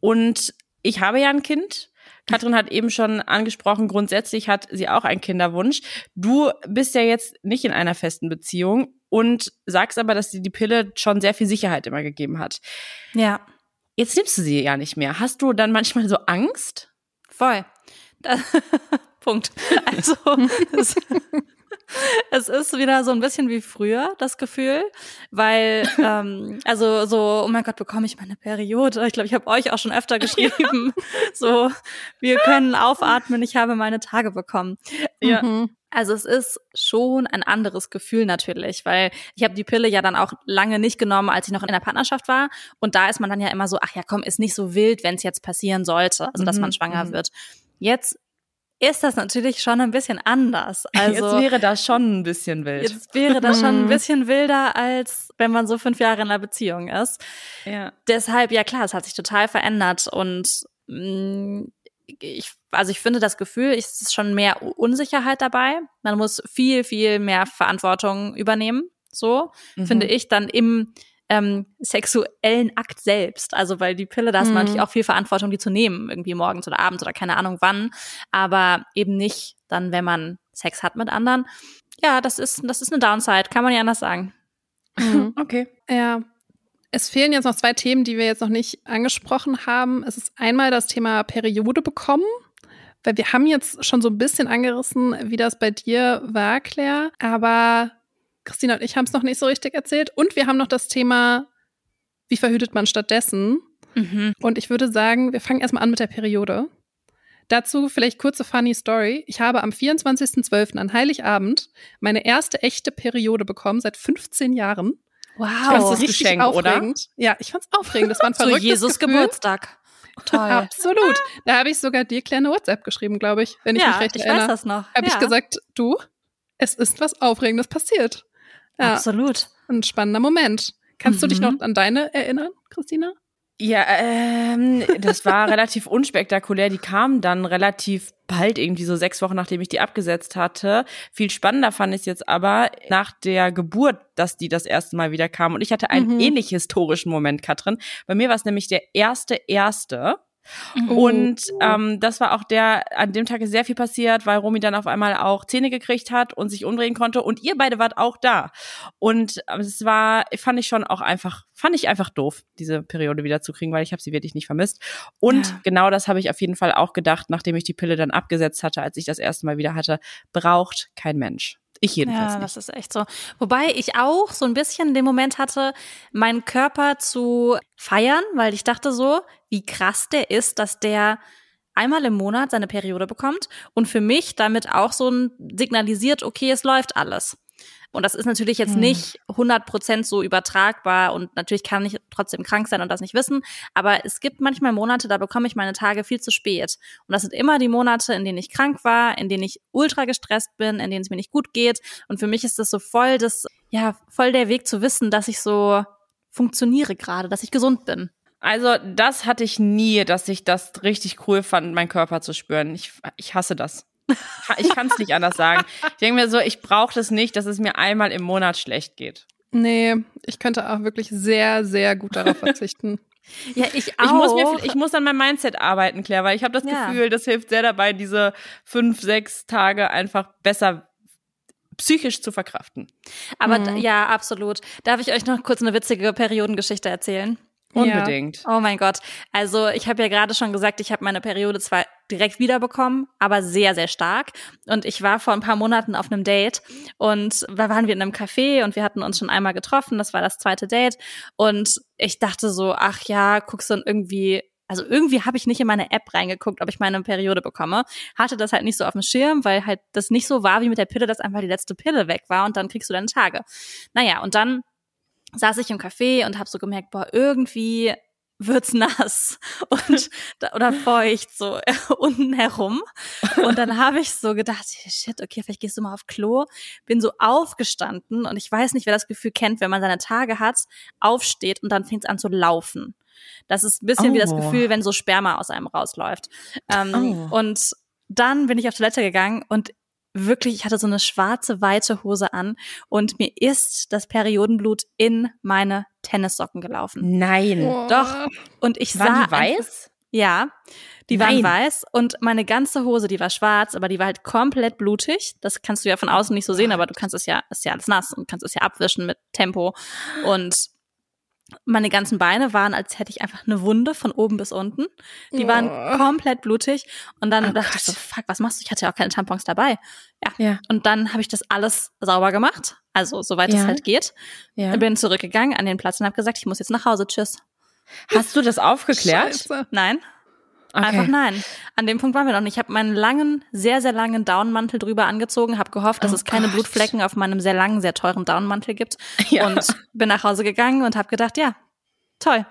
und ich habe ja ein Kind. Katrin hat eben schon angesprochen, grundsätzlich hat sie auch einen Kinderwunsch. Du bist ja jetzt nicht in einer festen Beziehung und sagst aber, dass dir die Pille schon sehr viel Sicherheit immer gegeben hat. Ja. Jetzt nimmst du sie ja nicht mehr. Hast du dann manchmal so Angst? Voll. Punkt. Also, es ist wieder so ein bisschen wie früher, das Gefühl, weil, ähm, also so, oh mein Gott, bekomme ich meine Periode? Ich glaube, ich habe euch auch schon öfter geschrieben, so, wir können aufatmen, ich habe meine Tage bekommen. Ja. Mhm. Also es ist schon ein anderes Gefühl natürlich, weil ich habe die Pille ja dann auch lange nicht genommen, als ich noch in der Partnerschaft war. Und da ist man dann ja immer so, ach ja, komm, ist nicht so wild, wenn es jetzt passieren sollte, also dass man mhm, schwanger mhm. wird. Jetzt ist das natürlich schon ein bisschen anders. Also jetzt wäre das schon ein bisschen wild. Jetzt wäre das schon ein mhm. bisschen wilder, als wenn man so fünf Jahre in einer Beziehung ist. Ja. Deshalb, ja klar, es hat sich total verändert und mh, mm, ich, also ich finde das Gefühl, es ist schon mehr Unsicherheit dabei. Man muss viel, viel mehr Verantwortung übernehmen. So mhm. finde ich dann im ähm, sexuellen Akt selbst. Also weil die Pille, da hast mhm. man natürlich auch viel Verantwortung, die zu nehmen, irgendwie morgens oder abends oder keine Ahnung wann, aber eben nicht dann, wenn man Sex hat mit anderen. Ja, das ist, das ist eine Downside, kann man ja anders sagen. Mhm. Okay. Ja. Es fehlen jetzt noch zwei Themen, die wir jetzt noch nicht angesprochen haben. Es ist einmal das Thema Periode bekommen. Weil wir haben jetzt schon so ein bisschen angerissen, wie das bei dir war, Claire. Aber Christina und ich haben es noch nicht so richtig erzählt. Und wir haben noch das Thema, wie verhütet man stattdessen? Mhm. Und ich würde sagen, wir fangen erstmal an mit der Periode. Dazu vielleicht kurze funny Story. Ich habe am 24.12. an Heiligabend meine erste echte Periode bekommen seit 15 Jahren. Wow, das ist Geschenk, aufregend. oder? Ja, ich fand's aufregend. Das war ein verrücktes Zu Jesus Gefühl. Geburtstag. Toll. Absolut. Da habe ich sogar dir kleine WhatsApp geschrieben, glaube ich, wenn ich ja, mich recht ich erinnere. Ich weiß das noch. Habe ja. ich gesagt, du, es ist was Aufregendes passiert. Ja, Absolut. Ein spannender Moment. Kannst mhm. du dich mhm. noch an deine erinnern, Christina? Ja, ähm, das war relativ unspektakulär. Die kam dann relativ bald, irgendwie so sechs Wochen, nachdem ich die abgesetzt hatte. Viel spannender fand ich es jetzt aber nach der Geburt, dass die das erste Mal wieder kam. Und ich hatte einen mhm. ähnlich historischen Moment, Katrin. Bei mir war es nämlich der erste erste. Mhm. Und ähm, das war auch der, an dem Tag ist sehr viel passiert, weil Romy dann auf einmal auch Zähne gekriegt hat und sich umdrehen konnte. Und ihr beide wart auch da. Und ähm, es war, fand ich schon auch einfach, fand ich einfach doof, diese Periode wieder zu kriegen, weil ich habe sie wirklich nicht vermisst. Und ja. genau das habe ich auf jeden Fall auch gedacht, nachdem ich die Pille dann abgesetzt hatte, als ich das erste Mal wieder hatte, braucht kein Mensch. Ich jedenfalls. Ja, nicht. das ist echt so. Wobei ich auch so ein bisschen den Moment hatte, meinen Körper zu feiern, weil ich dachte so, wie krass der ist, dass der einmal im Monat seine Periode bekommt und für mich damit auch so ein signalisiert, okay, es läuft alles. Und das ist natürlich jetzt hm. nicht 100 Prozent so übertragbar und natürlich kann ich trotzdem krank sein und das nicht wissen. Aber es gibt manchmal Monate, da bekomme ich meine Tage viel zu spät. Und das sind immer die Monate, in denen ich krank war, in denen ich ultra gestresst bin, in denen es mir nicht gut geht. Und für mich ist das so voll das, ja, voll der Weg zu wissen, dass ich so funktioniere gerade, dass ich gesund bin. Also das hatte ich nie, dass ich das richtig cool fand, meinen Körper zu spüren. Ich, ich hasse das. Ich kann es nicht anders sagen. Ich denke mir so, ich brauche das nicht, dass es mir einmal im Monat schlecht geht. Nee, ich könnte auch wirklich sehr, sehr gut darauf verzichten. ja, ich auch. Ich muss, mir, ich muss an meinem Mindset arbeiten, Claire, weil ich habe das ja. Gefühl, das hilft sehr dabei, diese fünf, sechs Tage einfach besser psychisch zu verkraften. Aber mhm. ja, absolut. Darf ich euch noch kurz eine witzige Periodengeschichte erzählen? Unbedingt. Ja. Oh mein Gott. Also ich habe ja gerade schon gesagt, ich habe meine Periode zwar direkt wiederbekommen, aber sehr, sehr stark. Und ich war vor ein paar Monaten auf einem Date und da waren wir in einem Café und wir hatten uns schon einmal getroffen. Das war das zweite Date. Und ich dachte so, ach ja, guckst du irgendwie also irgendwie habe ich nicht in meine App reingeguckt, ob ich meine Periode bekomme. Hatte das halt nicht so auf dem Schirm, weil halt das nicht so war wie mit der Pille, dass einfach die letzte Pille weg war und dann kriegst du deine Tage. Naja, und dann saß ich im Café und habe so gemerkt, boah, irgendwie wird's nass und oder feucht so unten herum und dann habe ich so gedacht shit okay vielleicht gehst du mal auf Klo bin so aufgestanden und ich weiß nicht wer das Gefühl kennt wenn man seine Tage hat aufsteht und dann fängt's an zu laufen das ist ein bisschen oh. wie das oh. Gefühl wenn so Sperma aus einem rausläuft ähm, oh. und dann bin ich auf Toilette gegangen und wirklich, ich hatte so eine schwarze, weite Hose an und mir ist das Periodenblut in meine Tennissocken gelaufen. Nein. Oh. Doch. Und ich waren sah. Die weiß? Ja, die Nein. waren weiß und meine ganze Hose, die war schwarz, aber die war halt komplett blutig. Das kannst du ja von außen nicht so sehen, aber du kannst es ja, ist ja alles nass und kannst es ja abwischen mit Tempo. Und meine ganzen Beine waren, als hätte ich einfach eine Wunde von oben bis unten. Die waren Oh. komplett blutig. Und dann Oh dachte ich so, Gott. fuck, was machst du? Ich hatte ja auch keine Tampons dabei. Ja. Ja. Und dann habe ich das alles sauber gemacht. Also, soweit es Ja. halt geht. Ja. Bin zurückgegangen an den Platz und habe gesagt, ich muss jetzt nach Hause. Tschüss. Hast du das aufgeklärt? Scheiße. Nein. Einfach nein. An dem Punkt waren wir noch nicht. Ich habe meinen langen, sehr, sehr langen Downmantel drüber angezogen, habe gehofft, dass Oh es keine Gott. Blutflecken auf meinem sehr langen, sehr teuren Downmantel gibt. Ja. Und bin nach Hause gegangen und habe gedacht, ja, toll.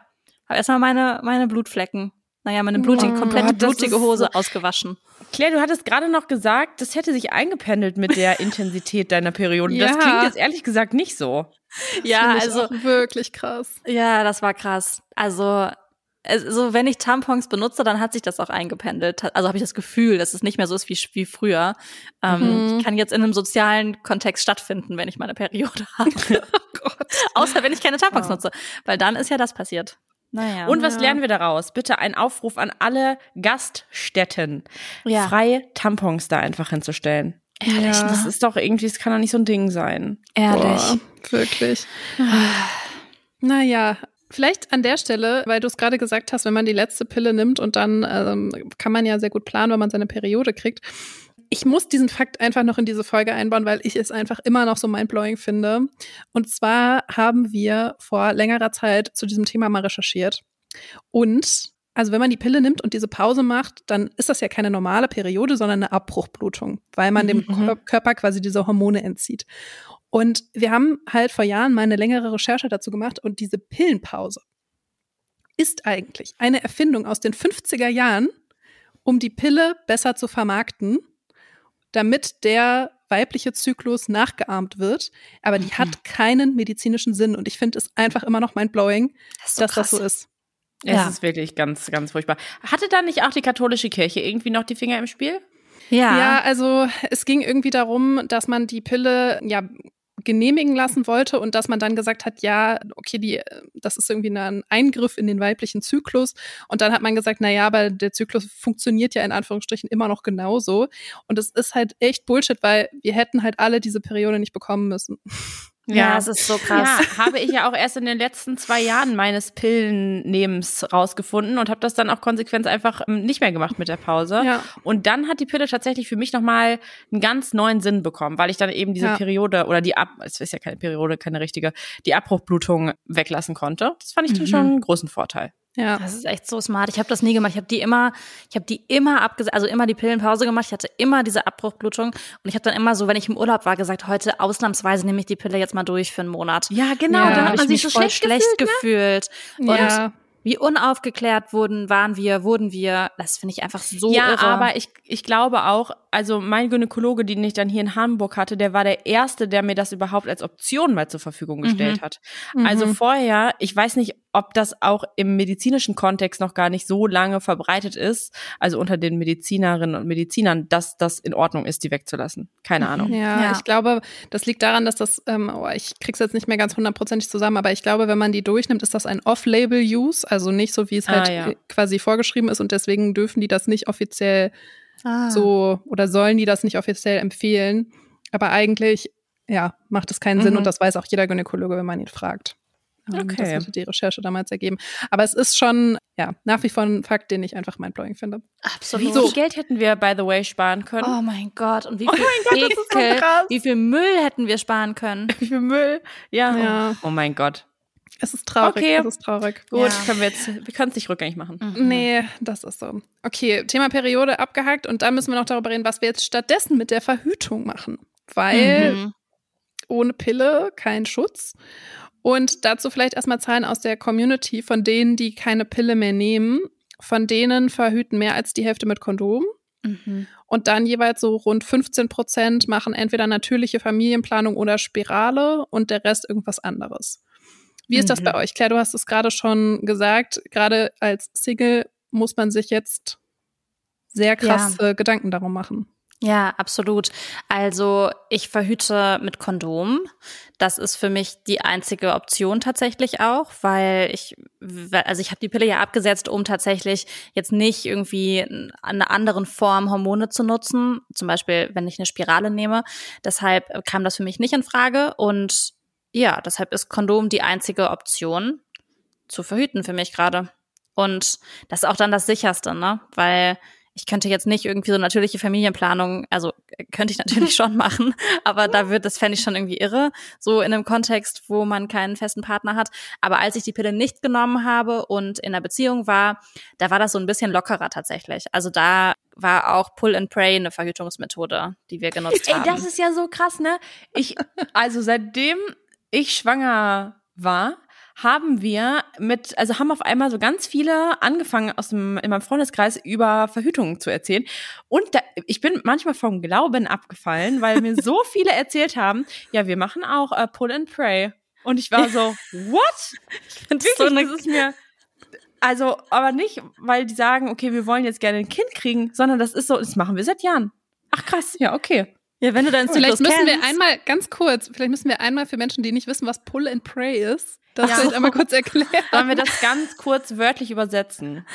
Habe erstmal meine, meine Blutflecken, naja, meine blutige, komplette das blutige Hose ausgewaschen. Claire, du hattest gerade noch gesagt, das hätte sich eingependelt mit der Intensität deiner Periode. Das Ja. klingt jetzt ehrlich gesagt nicht so. Ja, Finde ich also, auch wirklich krass. ja, das war krass. Also, also wenn ich Tampons benutze, dann hat sich das auch eingependelt. Also habe ich das Gefühl, dass es nicht mehr so ist wie, wie früher. Ähm, Mhm. Ich kann jetzt in einem sozialen Kontext stattfinden, wenn ich meine Periode habe. Außer wenn ich keine Tampons Oh. nutze. Weil dann ist ja das passiert. Naja. Und was Ja. lernen wir daraus? Bitte ein Aufruf an alle Gaststätten, Ja. freie Tampons da einfach hinzustellen. Ehrlich, Ja. Das ist doch irgendwie, das kann doch nicht so ein Ding sein. ehrlich. Boah, wirklich. Naja, vielleicht an der Stelle, weil du es gerade gesagt hast, wenn man die letzte Pille nimmt und dann ähm, kann man ja sehr gut planen, wenn man seine Periode kriegt. Ich muss diesen Fakt einfach noch in diese Folge einbauen, weil ich es einfach immer noch so mindblowing finde. Und zwar haben wir vor längerer Zeit zu diesem Thema mal recherchiert. Und also wenn man die Pille nimmt und diese Pause macht, dann ist das ja keine normale Periode, sondern eine Abbruchblutung, weil man dem Mhm. Kör- Körper quasi diese Hormone entzieht. Und wir haben halt vor Jahren mal eine längere Recherche dazu gemacht und diese Pillenpause ist eigentlich eine Erfindung aus den 50er Jahren, um die Pille besser zu vermarkten, damit der weibliche Zyklus nachgeahmt wird. Aber die Mhm. hat keinen medizinischen Sinn und ich finde es einfach immer noch mindblowing, Das so dass das krass. so ist. Es Ja. ist wirklich ganz, ganz furchtbar. Hatte da nicht auch die katholische Kirche irgendwie noch die Finger im Spiel? Ja. Ja, also es ging irgendwie darum, dass man die Pille ja genehmigen lassen wollte und dass man dann gesagt hat, ja, okay, die, das ist irgendwie ein Eingriff in den weiblichen Zyklus. Und dann hat man gesagt, na ja, aber der Zyklus funktioniert ja in Anführungsstrichen immer noch genauso. Und es ist halt echt Bullshit, weil wir hätten halt alle diese Periode nicht bekommen müssen. Ja, es ist so krass. Ja, habe ich ja auch erst in den letzten zwei Jahren meines Pillennehmens rausgefunden und habe das dann auch konsequent einfach ähm, nicht mehr gemacht mit der Pause. Ja. Und dann hat die Pille tatsächlich für mich nochmal einen ganz neuen Sinn bekommen, weil ich dann eben diese Ja. Periode oder die Ab, es ist ja keine Periode, keine richtige, die Abbruchblutung weglassen konnte. Das fand ich dann Mhm. schon einen großen Vorteil. Ja. Das ist echt so smart. Ich habe das nie gemacht. Ich habe die immer, ich habe die immer abgesetzt, also immer die Pillenpause gemacht. Ich hatte immer diese Abbruchblutung und ich habe dann immer so, wenn ich im Urlaub war, gesagt, heute ausnahmsweise nehme ich die Pille jetzt mal durch für einen Monat. Ja, genau. Ja. dann Da hat habe man ich mich sich so voll schlecht, schlecht gefühlt. Und ja. wie unaufgeklärt wurden, waren wir, wurden wir. Das finde ich einfach so ja, irre. aber ich, ich glaube auch, also mein Gynäkologe, den ich dann hier in Hamburg hatte, der war der Erste, der mir das überhaupt als Option mal zur Verfügung gestellt hat. Also Mhm. vorher, ich weiß nicht, ob das auch im medizinischen Kontext noch gar nicht so lange verbreitet ist, also unter den Medizinerinnen und Medizinern, dass das in Ordnung ist, die wegzulassen. Keine Mhm. Ahnung. Ja, Ja. ich glaube, das liegt daran, dass das, ähm, oh, ich krieg's jetzt nicht mehr ganz hundertprozentig zusammen, aber ich glaube, wenn man die durchnimmt, ist das ein Off-Label-Use, also nicht so, wie es Ah, halt ja. äh, quasi vorgeschrieben ist und deswegen dürfen die das nicht offiziell Ah. so oder sollen die das nicht offiziell empfehlen. Aber eigentlich, ja, macht es keinen Sinn Mhm. und das weiß auch jeder Gynäkologe, wenn man ihn fragt. Ähm, Okay. Das hatte die Recherche damals ergeben. Aber es ist schon, ja, nach wie vor ein Fakt, den ich einfach mindblowing finde. Absolut. Wie viel Geld hätten wir, by the way, sparen können? Oh mein Gott. Und wie Oh viel mein Gott, das ist so Ekel, krass. wie viel Müll hätten wir sparen können? Wie viel Müll? Ja. Ja. Oh mein Gott. Es ist traurig, Okay. es ist traurig. Gut, Ja. können wir jetzt, wir können es nicht rückgängig machen. Mhm. Nee, das ist so. Okay, Thema Periode abgehakt und dann müssen wir noch darüber reden, was wir jetzt stattdessen mit der Verhütung machen. Weil Mhm. ohne Pille kein Schutz. Und dazu vielleicht erstmal Zahlen aus der Community von denen, die keine Pille mehr nehmen. Von denen verhüten mehr als die Hälfte mit Kondom. Mhm. Und dann jeweils so rund 15 Prozent machen entweder natürliche Familienplanung oder Spirale und der Rest irgendwas anderes. Wie ist das Mhm. bei euch? Claire, du hast es gerade schon gesagt. Gerade als Single muss man sich jetzt sehr krasse Gedanken darum machen. Ja, absolut. Also ich verhüte mit Kondom. Das ist für mich die einzige Option tatsächlich auch, weil ich, also ich habe die Pille ja abgesetzt, um tatsächlich jetzt nicht irgendwie in einer anderen Form Hormone zu nutzen, zum Beispiel wenn ich eine Spirale nehme. Deshalb kam das für mich nicht in Frage und ja, deshalb ist Kondom die einzige Option. zu verhüten für mich gerade. Und das ist auch dann das sicherste, ne? Weil ich könnte jetzt nicht irgendwie so natürliche Familienplanung, also äh, könnte ich natürlich schon machen, aber da wird, das fände ich schon irgendwie irre, so in einem Kontext, wo man keinen festen Partner hat. Aber als ich die Pille nicht genommen habe und in einer Beziehung war, da war das so ein bisschen lockerer tatsächlich. Also da war auch Pull and Pray eine Verhütungsmethode, die wir genutzt haben. Ey, das ist ja so krass, ne? Ich, also seitdem ich schwanger war, haben wir mit, also haben auf einmal so ganz viele angefangen aus dem, in meinem Freundeskreis über Verhütung zu erzählen. Und da, ich bin manchmal vom Glauben abgefallen, weil mir so viele erzählt haben, ja, wir machen auch äh, Pull and Pray. Und ich war so, what? Ich finde so eine, das ist mir, also, aber nicht, weil die sagen, okay, wir wollen jetzt gerne ein Kind kriegen, sondern das ist so, das machen wir seit Jahren. Ach krass, ja, okay. Ja, wenn du deinen Vielleicht Zyklus müssen kennst. wir einmal, ganz kurz, vielleicht müssen wir einmal für Menschen, die nicht wissen, was Pull and Pray ist, das Ja. vielleicht einmal kurz erklären. Sollen wir das ganz kurz wörtlich übersetzen?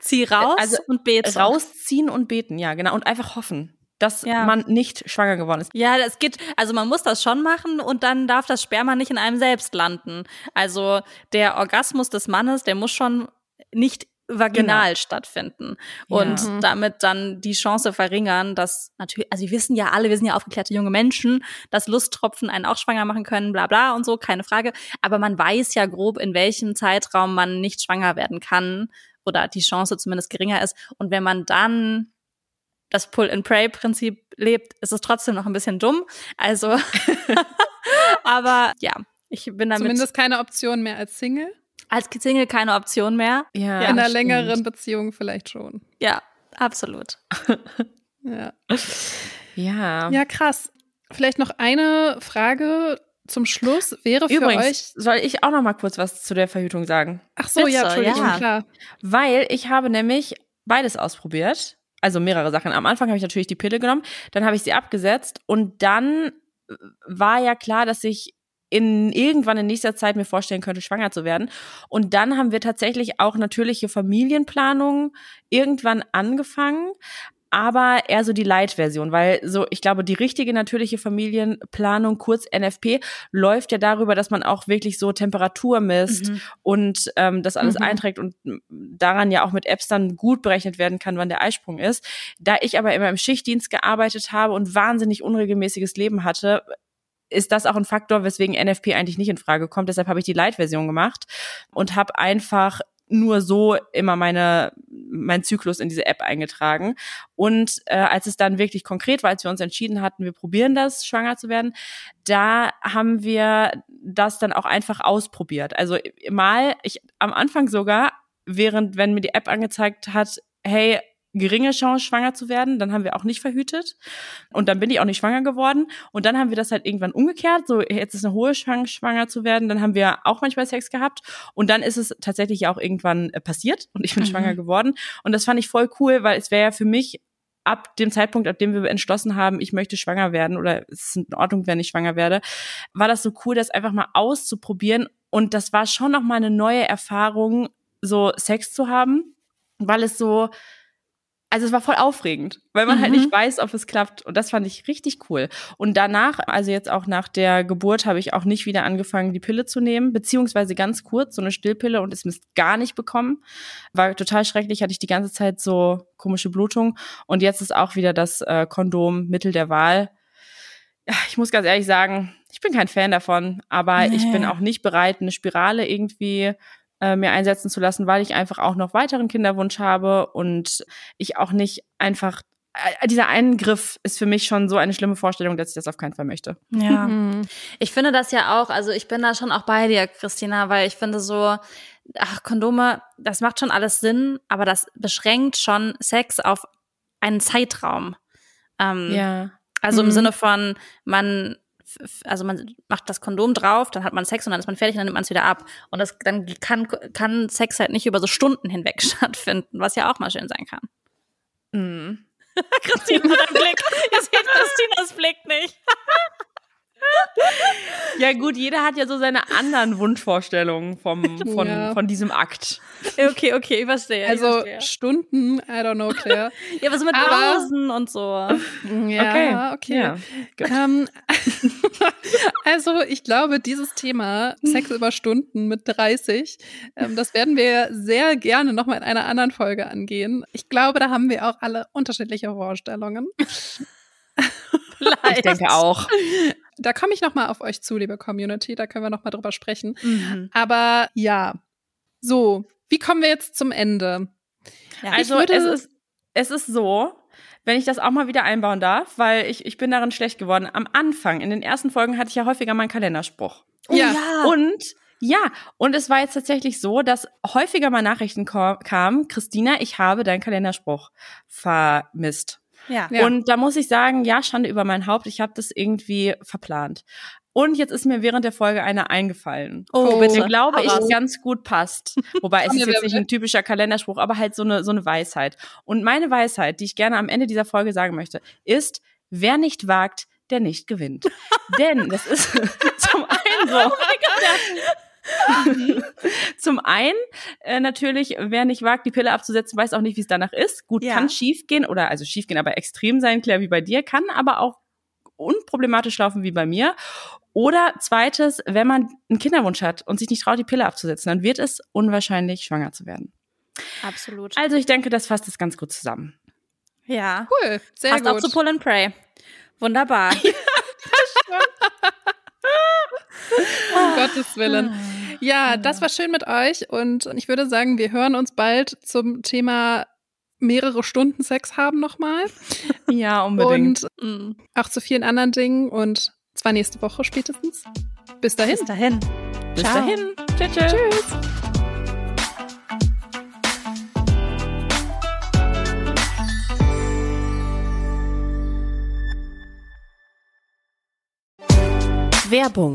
zieh raus Also, und bete. Rausziehen und beten, ja, genau. Und einfach hoffen, dass Ja. man nicht schwanger geworden ist. Ja, das geht, also man muss das schon machen und dann darf das Sperma nicht in einem selbst landen. Also der Orgasmus des Mannes, der muss schon nicht vaginal stattfinden und Ja. damit dann die Chance verringern, dass natürlich, also wir wissen ja alle, wir sind ja aufgeklärte junge Menschen, dass Lusttropfen einen auch schwanger machen können, bla bla und so, keine Frage. Aber man weiß ja grob, in welchem Zeitraum man nicht schwanger werden kann oder die Chance zumindest geringer ist. Und wenn man dann das Pull-and-Pray-Prinzip lebt, ist es trotzdem noch ein bisschen dumm. Also, aber ja, ich bin damit Zumindest keine Option mehr als Single. Als Single keine Option mehr. Ja, In einer stimmt. längeren Beziehung vielleicht schon. Ja, absolut. Ja. Ja. ja, krass. Vielleicht noch eine Frage zum Schluss. Wäre für Übrigens, euch. soll ich auch noch mal kurz was zu der Verhütung sagen? Ach so, ja, Entschuldigung, ja. klar. Weil ich habe nämlich beides ausprobiert. Also mehrere Sachen. Am Anfang habe ich natürlich die Pille genommen, dann habe ich sie abgesetzt und dann war ja klar, dass ich in irgendwann in nächster Zeit mir vorstellen könnte, schwanger zu werden. Und dann haben wir tatsächlich auch natürliche Familienplanung irgendwann angefangen, aber eher so die Light-Version, weil so, ich glaube, die richtige natürliche Familienplanung, kurz NFP, läuft ja darüber, dass man auch wirklich so Temperatur misst Mhm. und ähm, das alles Mhm. einträgt und daran ja auch mit Apps dann gut berechnet werden kann, wann der Eisprung ist. Da ich aber immer im Schichtdienst gearbeitet habe und wahnsinnig unregelmäßiges Leben hatte, ist das auch ein Faktor, weswegen NFP eigentlich nicht in Frage kommt. Deshalb habe ich die Light-Version gemacht und habe einfach nur so immer meine mein Zyklus in diese App eingetragen und äh, als es dann wirklich konkret war, als wir uns entschieden hatten, wir probieren das, schwanger zu werden, da haben wir das dann auch einfach ausprobiert. Also mal, ich am Anfang sogar, während wenn mir die App angezeigt hat, hey, geringe Chance, schwanger zu werden, dann haben wir auch nicht verhütet. Und dann bin ich auch nicht schwanger geworden. Und dann haben wir das halt irgendwann umgekehrt. So, jetzt ist eine hohe Chance, schwanger zu werden. Dann haben wir auch manchmal Sex gehabt. Und dann ist es tatsächlich auch irgendwann äh, passiert und ich bin Mhm. schwanger geworden. Und das fand ich voll cool, weil es wäre ja für mich ab dem Zeitpunkt, ab dem wir entschlossen haben, ich möchte schwanger werden oder es ist in Ordnung, wenn ich schwanger werde, war das so cool, das einfach mal auszuprobieren. Und das war schon noch mal eine neue Erfahrung, so Sex zu haben, weil es so, also es war voll aufregend, weil man halt Mhm. nicht weiß, ob es klappt. Und das fand ich richtig cool. Und danach, also jetzt auch nach der Geburt, habe ich auch nicht wieder angefangen, die Pille zu nehmen, beziehungsweise ganz kurz so eine Stillpille und es Mist gar nicht bekommen. War total schrecklich, hatte ich die ganze Zeit so komische Blutung. Und jetzt ist auch wieder das äh, Kondom Mittel der Wahl. Ich muss ganz ehrlich sagen, ich bin kein Fan davon, aber ich Nee. bin auch nicht bereit, eine Spirale irgendwie äh, mir einsetzen zu lassen, weil ich einfach auch noch weiteren Kinderwunsch habe und ich auch nicht einfach äh, dieser Eingriff ist für mich schon so eine schlimme Vorstellung, dass ich das auf keinen Fall möchte. Ja. Mhm. Ich finde das ja auch, also ich bin da schon auch bei dir, Christina, weil ich finde so, ach, Kondome, das macht schon alles Sinn, aber das beschränkt schon Sex auf einen Zeitraum. Ähm, Ja. Also im Mhm. Sinne von, man, also man macht das Kondom drauf, dann hat man Sex und dann ist man fertig und dann nimmt man es wieder ab. Und das, dann kann, kann Sex halt nicht über so Stunden hinweg stattfinden, was ja auch mal schön sein kann. Mhm. Christina, dein Blick. Ihr seht Christinas Blick nicht. Ja gut, jeder hat ja so seine anderen Wunschvorstellungen vom, von, Ja. von diesem Akt. Okay, okay, ich verstehe. Also ich verstehe. Stunden, I don't know, Claire. Ja, aber so mit Pausen und so. Ja, okay. Ja, gut. Ähm, also ich glaube, dieses Thema Sex über Stunden mit 30, ähm, das werden wir sehr gerne nochmal in einer anderen Folge angehen. Ich glaube, da haben wir auch alle unterschiedliche Vorstellungen. Ich denke auch. Da komme ich nochmal auf euch zu, liebe Community, da können wir nochmal drüber sprechen. Mhm. Aber ja, so, wie kommen wir jetzt zum Ende? Ja. Also es ist, es ist so, wenn ich das auch mal wieder einbauen darf, weil ich, ich bin darin schlecht geworden. Am Anfang, in den ersten Folgen, hatte ich ja häufiger meinen Kalenderspruch. Oh, Ja. ja. Und ja, und es war jetzt tatsächlich so, dass häufiger mal Nachrichten kamen, Christina, ich habe deinen Kalenderspruch vermisst. Ja. Und da muss ich sagen, ja, Schande über mein Haupt, ich habe das irgendwie verplant. Und jetzt ist mir während der Folge eine eingefallen. Oh, Oh. bitte. Der glaube ich ganz gut passt. Wobei es ist jetzt nicht ein typischer Kalenderspruch, aber halt so eine, so eine Weisheit. Und meine Weisheit, die ich gerne am Ende dieser Folge sagen möchte, ist, wer nicht wagt, der nicht gewinnt. Denn das ist zum einen so. Zum einen äh, natürlich, wer nicht wagt, die Pille abzusetzen, weiß auch nicht, wie es danach ist. Gut, Ja. kann schief gehen oder also schief gehen, aber extrem sein, Claire, wie bei dir, kann aber auch unproblematisch laufen wie bei mir. Oder zweites, wenn man einen Kinderwunsch hat und sich nicht traut, die Pille abzusetzen, dann wird es unwahrscheinlich, schwanger zu werden. Absolut. Also ich denke, das fasst es ganz gut zusammen. Ja. Cool, sehr Passt auch gut. zu Pull and Pray. Wunderbar. Um Gottes Willen. Ja, das war schön mit euch und ich würde sagen, wir hören uns bald zum Thema mehrere Stunden Sex haben nochmal Ja, unbedingt. und auch zu vielen anderen Dingen und zwar nächste Woche spätestens. Bis dahin. Bis dahin. Bis Ciao. dahin. Tschüss. tschüss. Tschüss. Werbung.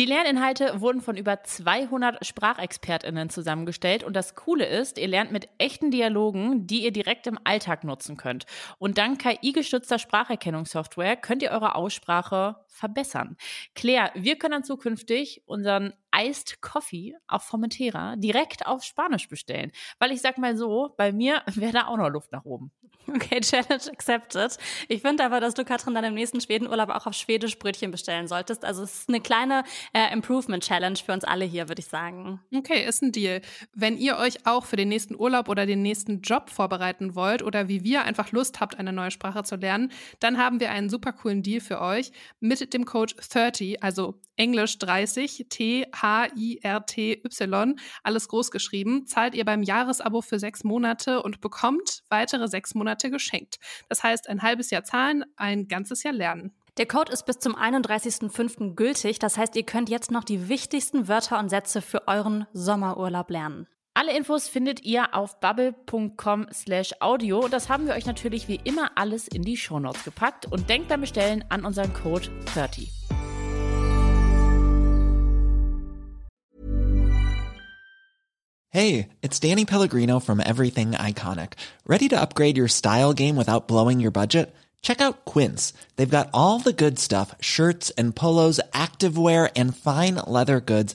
Die Lerninhalte wurden von über 200 SprachexpertInnen zusammengestellt und das Coole ist, ihr lernt mit echten Dialogen, die ihr direkt im Alltag nutzen könnt. Und dank KI-gestützter Spracherkennungssoftware könnt ihr eure Aussprache verbessern. Claire, wir können dann zukünftig unseren Iced Coffee auf Formentera direkt auf Spanisch bestellen. Weil ich sag mal so, bei mir wäre da auch noch Luft nach oben. Okay, Challenge accepted. Ich finde aber, dass du, Katrin, dann im nächsten Schwedenurlaub auch auf Schwedisch Brötchen bestellen solltest. Also es ist eine kleine äh, Improvement-Challenge für uns alle hier, würde ich sagen. Okay, ist ein Deal. Wenn ihr euch auch für den nächsten Urlaub oder den nächsten Job vorbereiten wollt oder wie wir einfach Lust habt, eine neue Sprache zu lernen, dann haben wir einen super coolen Deal für euch mit dem Code 30, also Englisch 30, T-H-I-R-T-Y, alles groß geschrieben, zahlt ihr beim Jahresabo für sechs Monate und bekommt weitere sechs Monate geschenkt. Das heißt, ein halbes Jahr zahlen, ein ganzes Jahr lernen. Der Code ist bis zum 31.05. gültig. Das heißt, ihr könnt jetzt noch die wichtigsten Wörter und Sätze für euren Sommerurlaub lernen. Alle Infos findet ihr auf bubble.com slash audio. Das haben wir euch natürlich wie immer alles in die Shownotes gepackt und denkt beim Bestellen an unseren Code 30. Hey, it's Danny Pellegrino from Everything Iconic. Ready to upgrade your style game without blowing your budget? Check out Quince. They've got all the good stuff shirts and polos, activewear, and fine leather goods,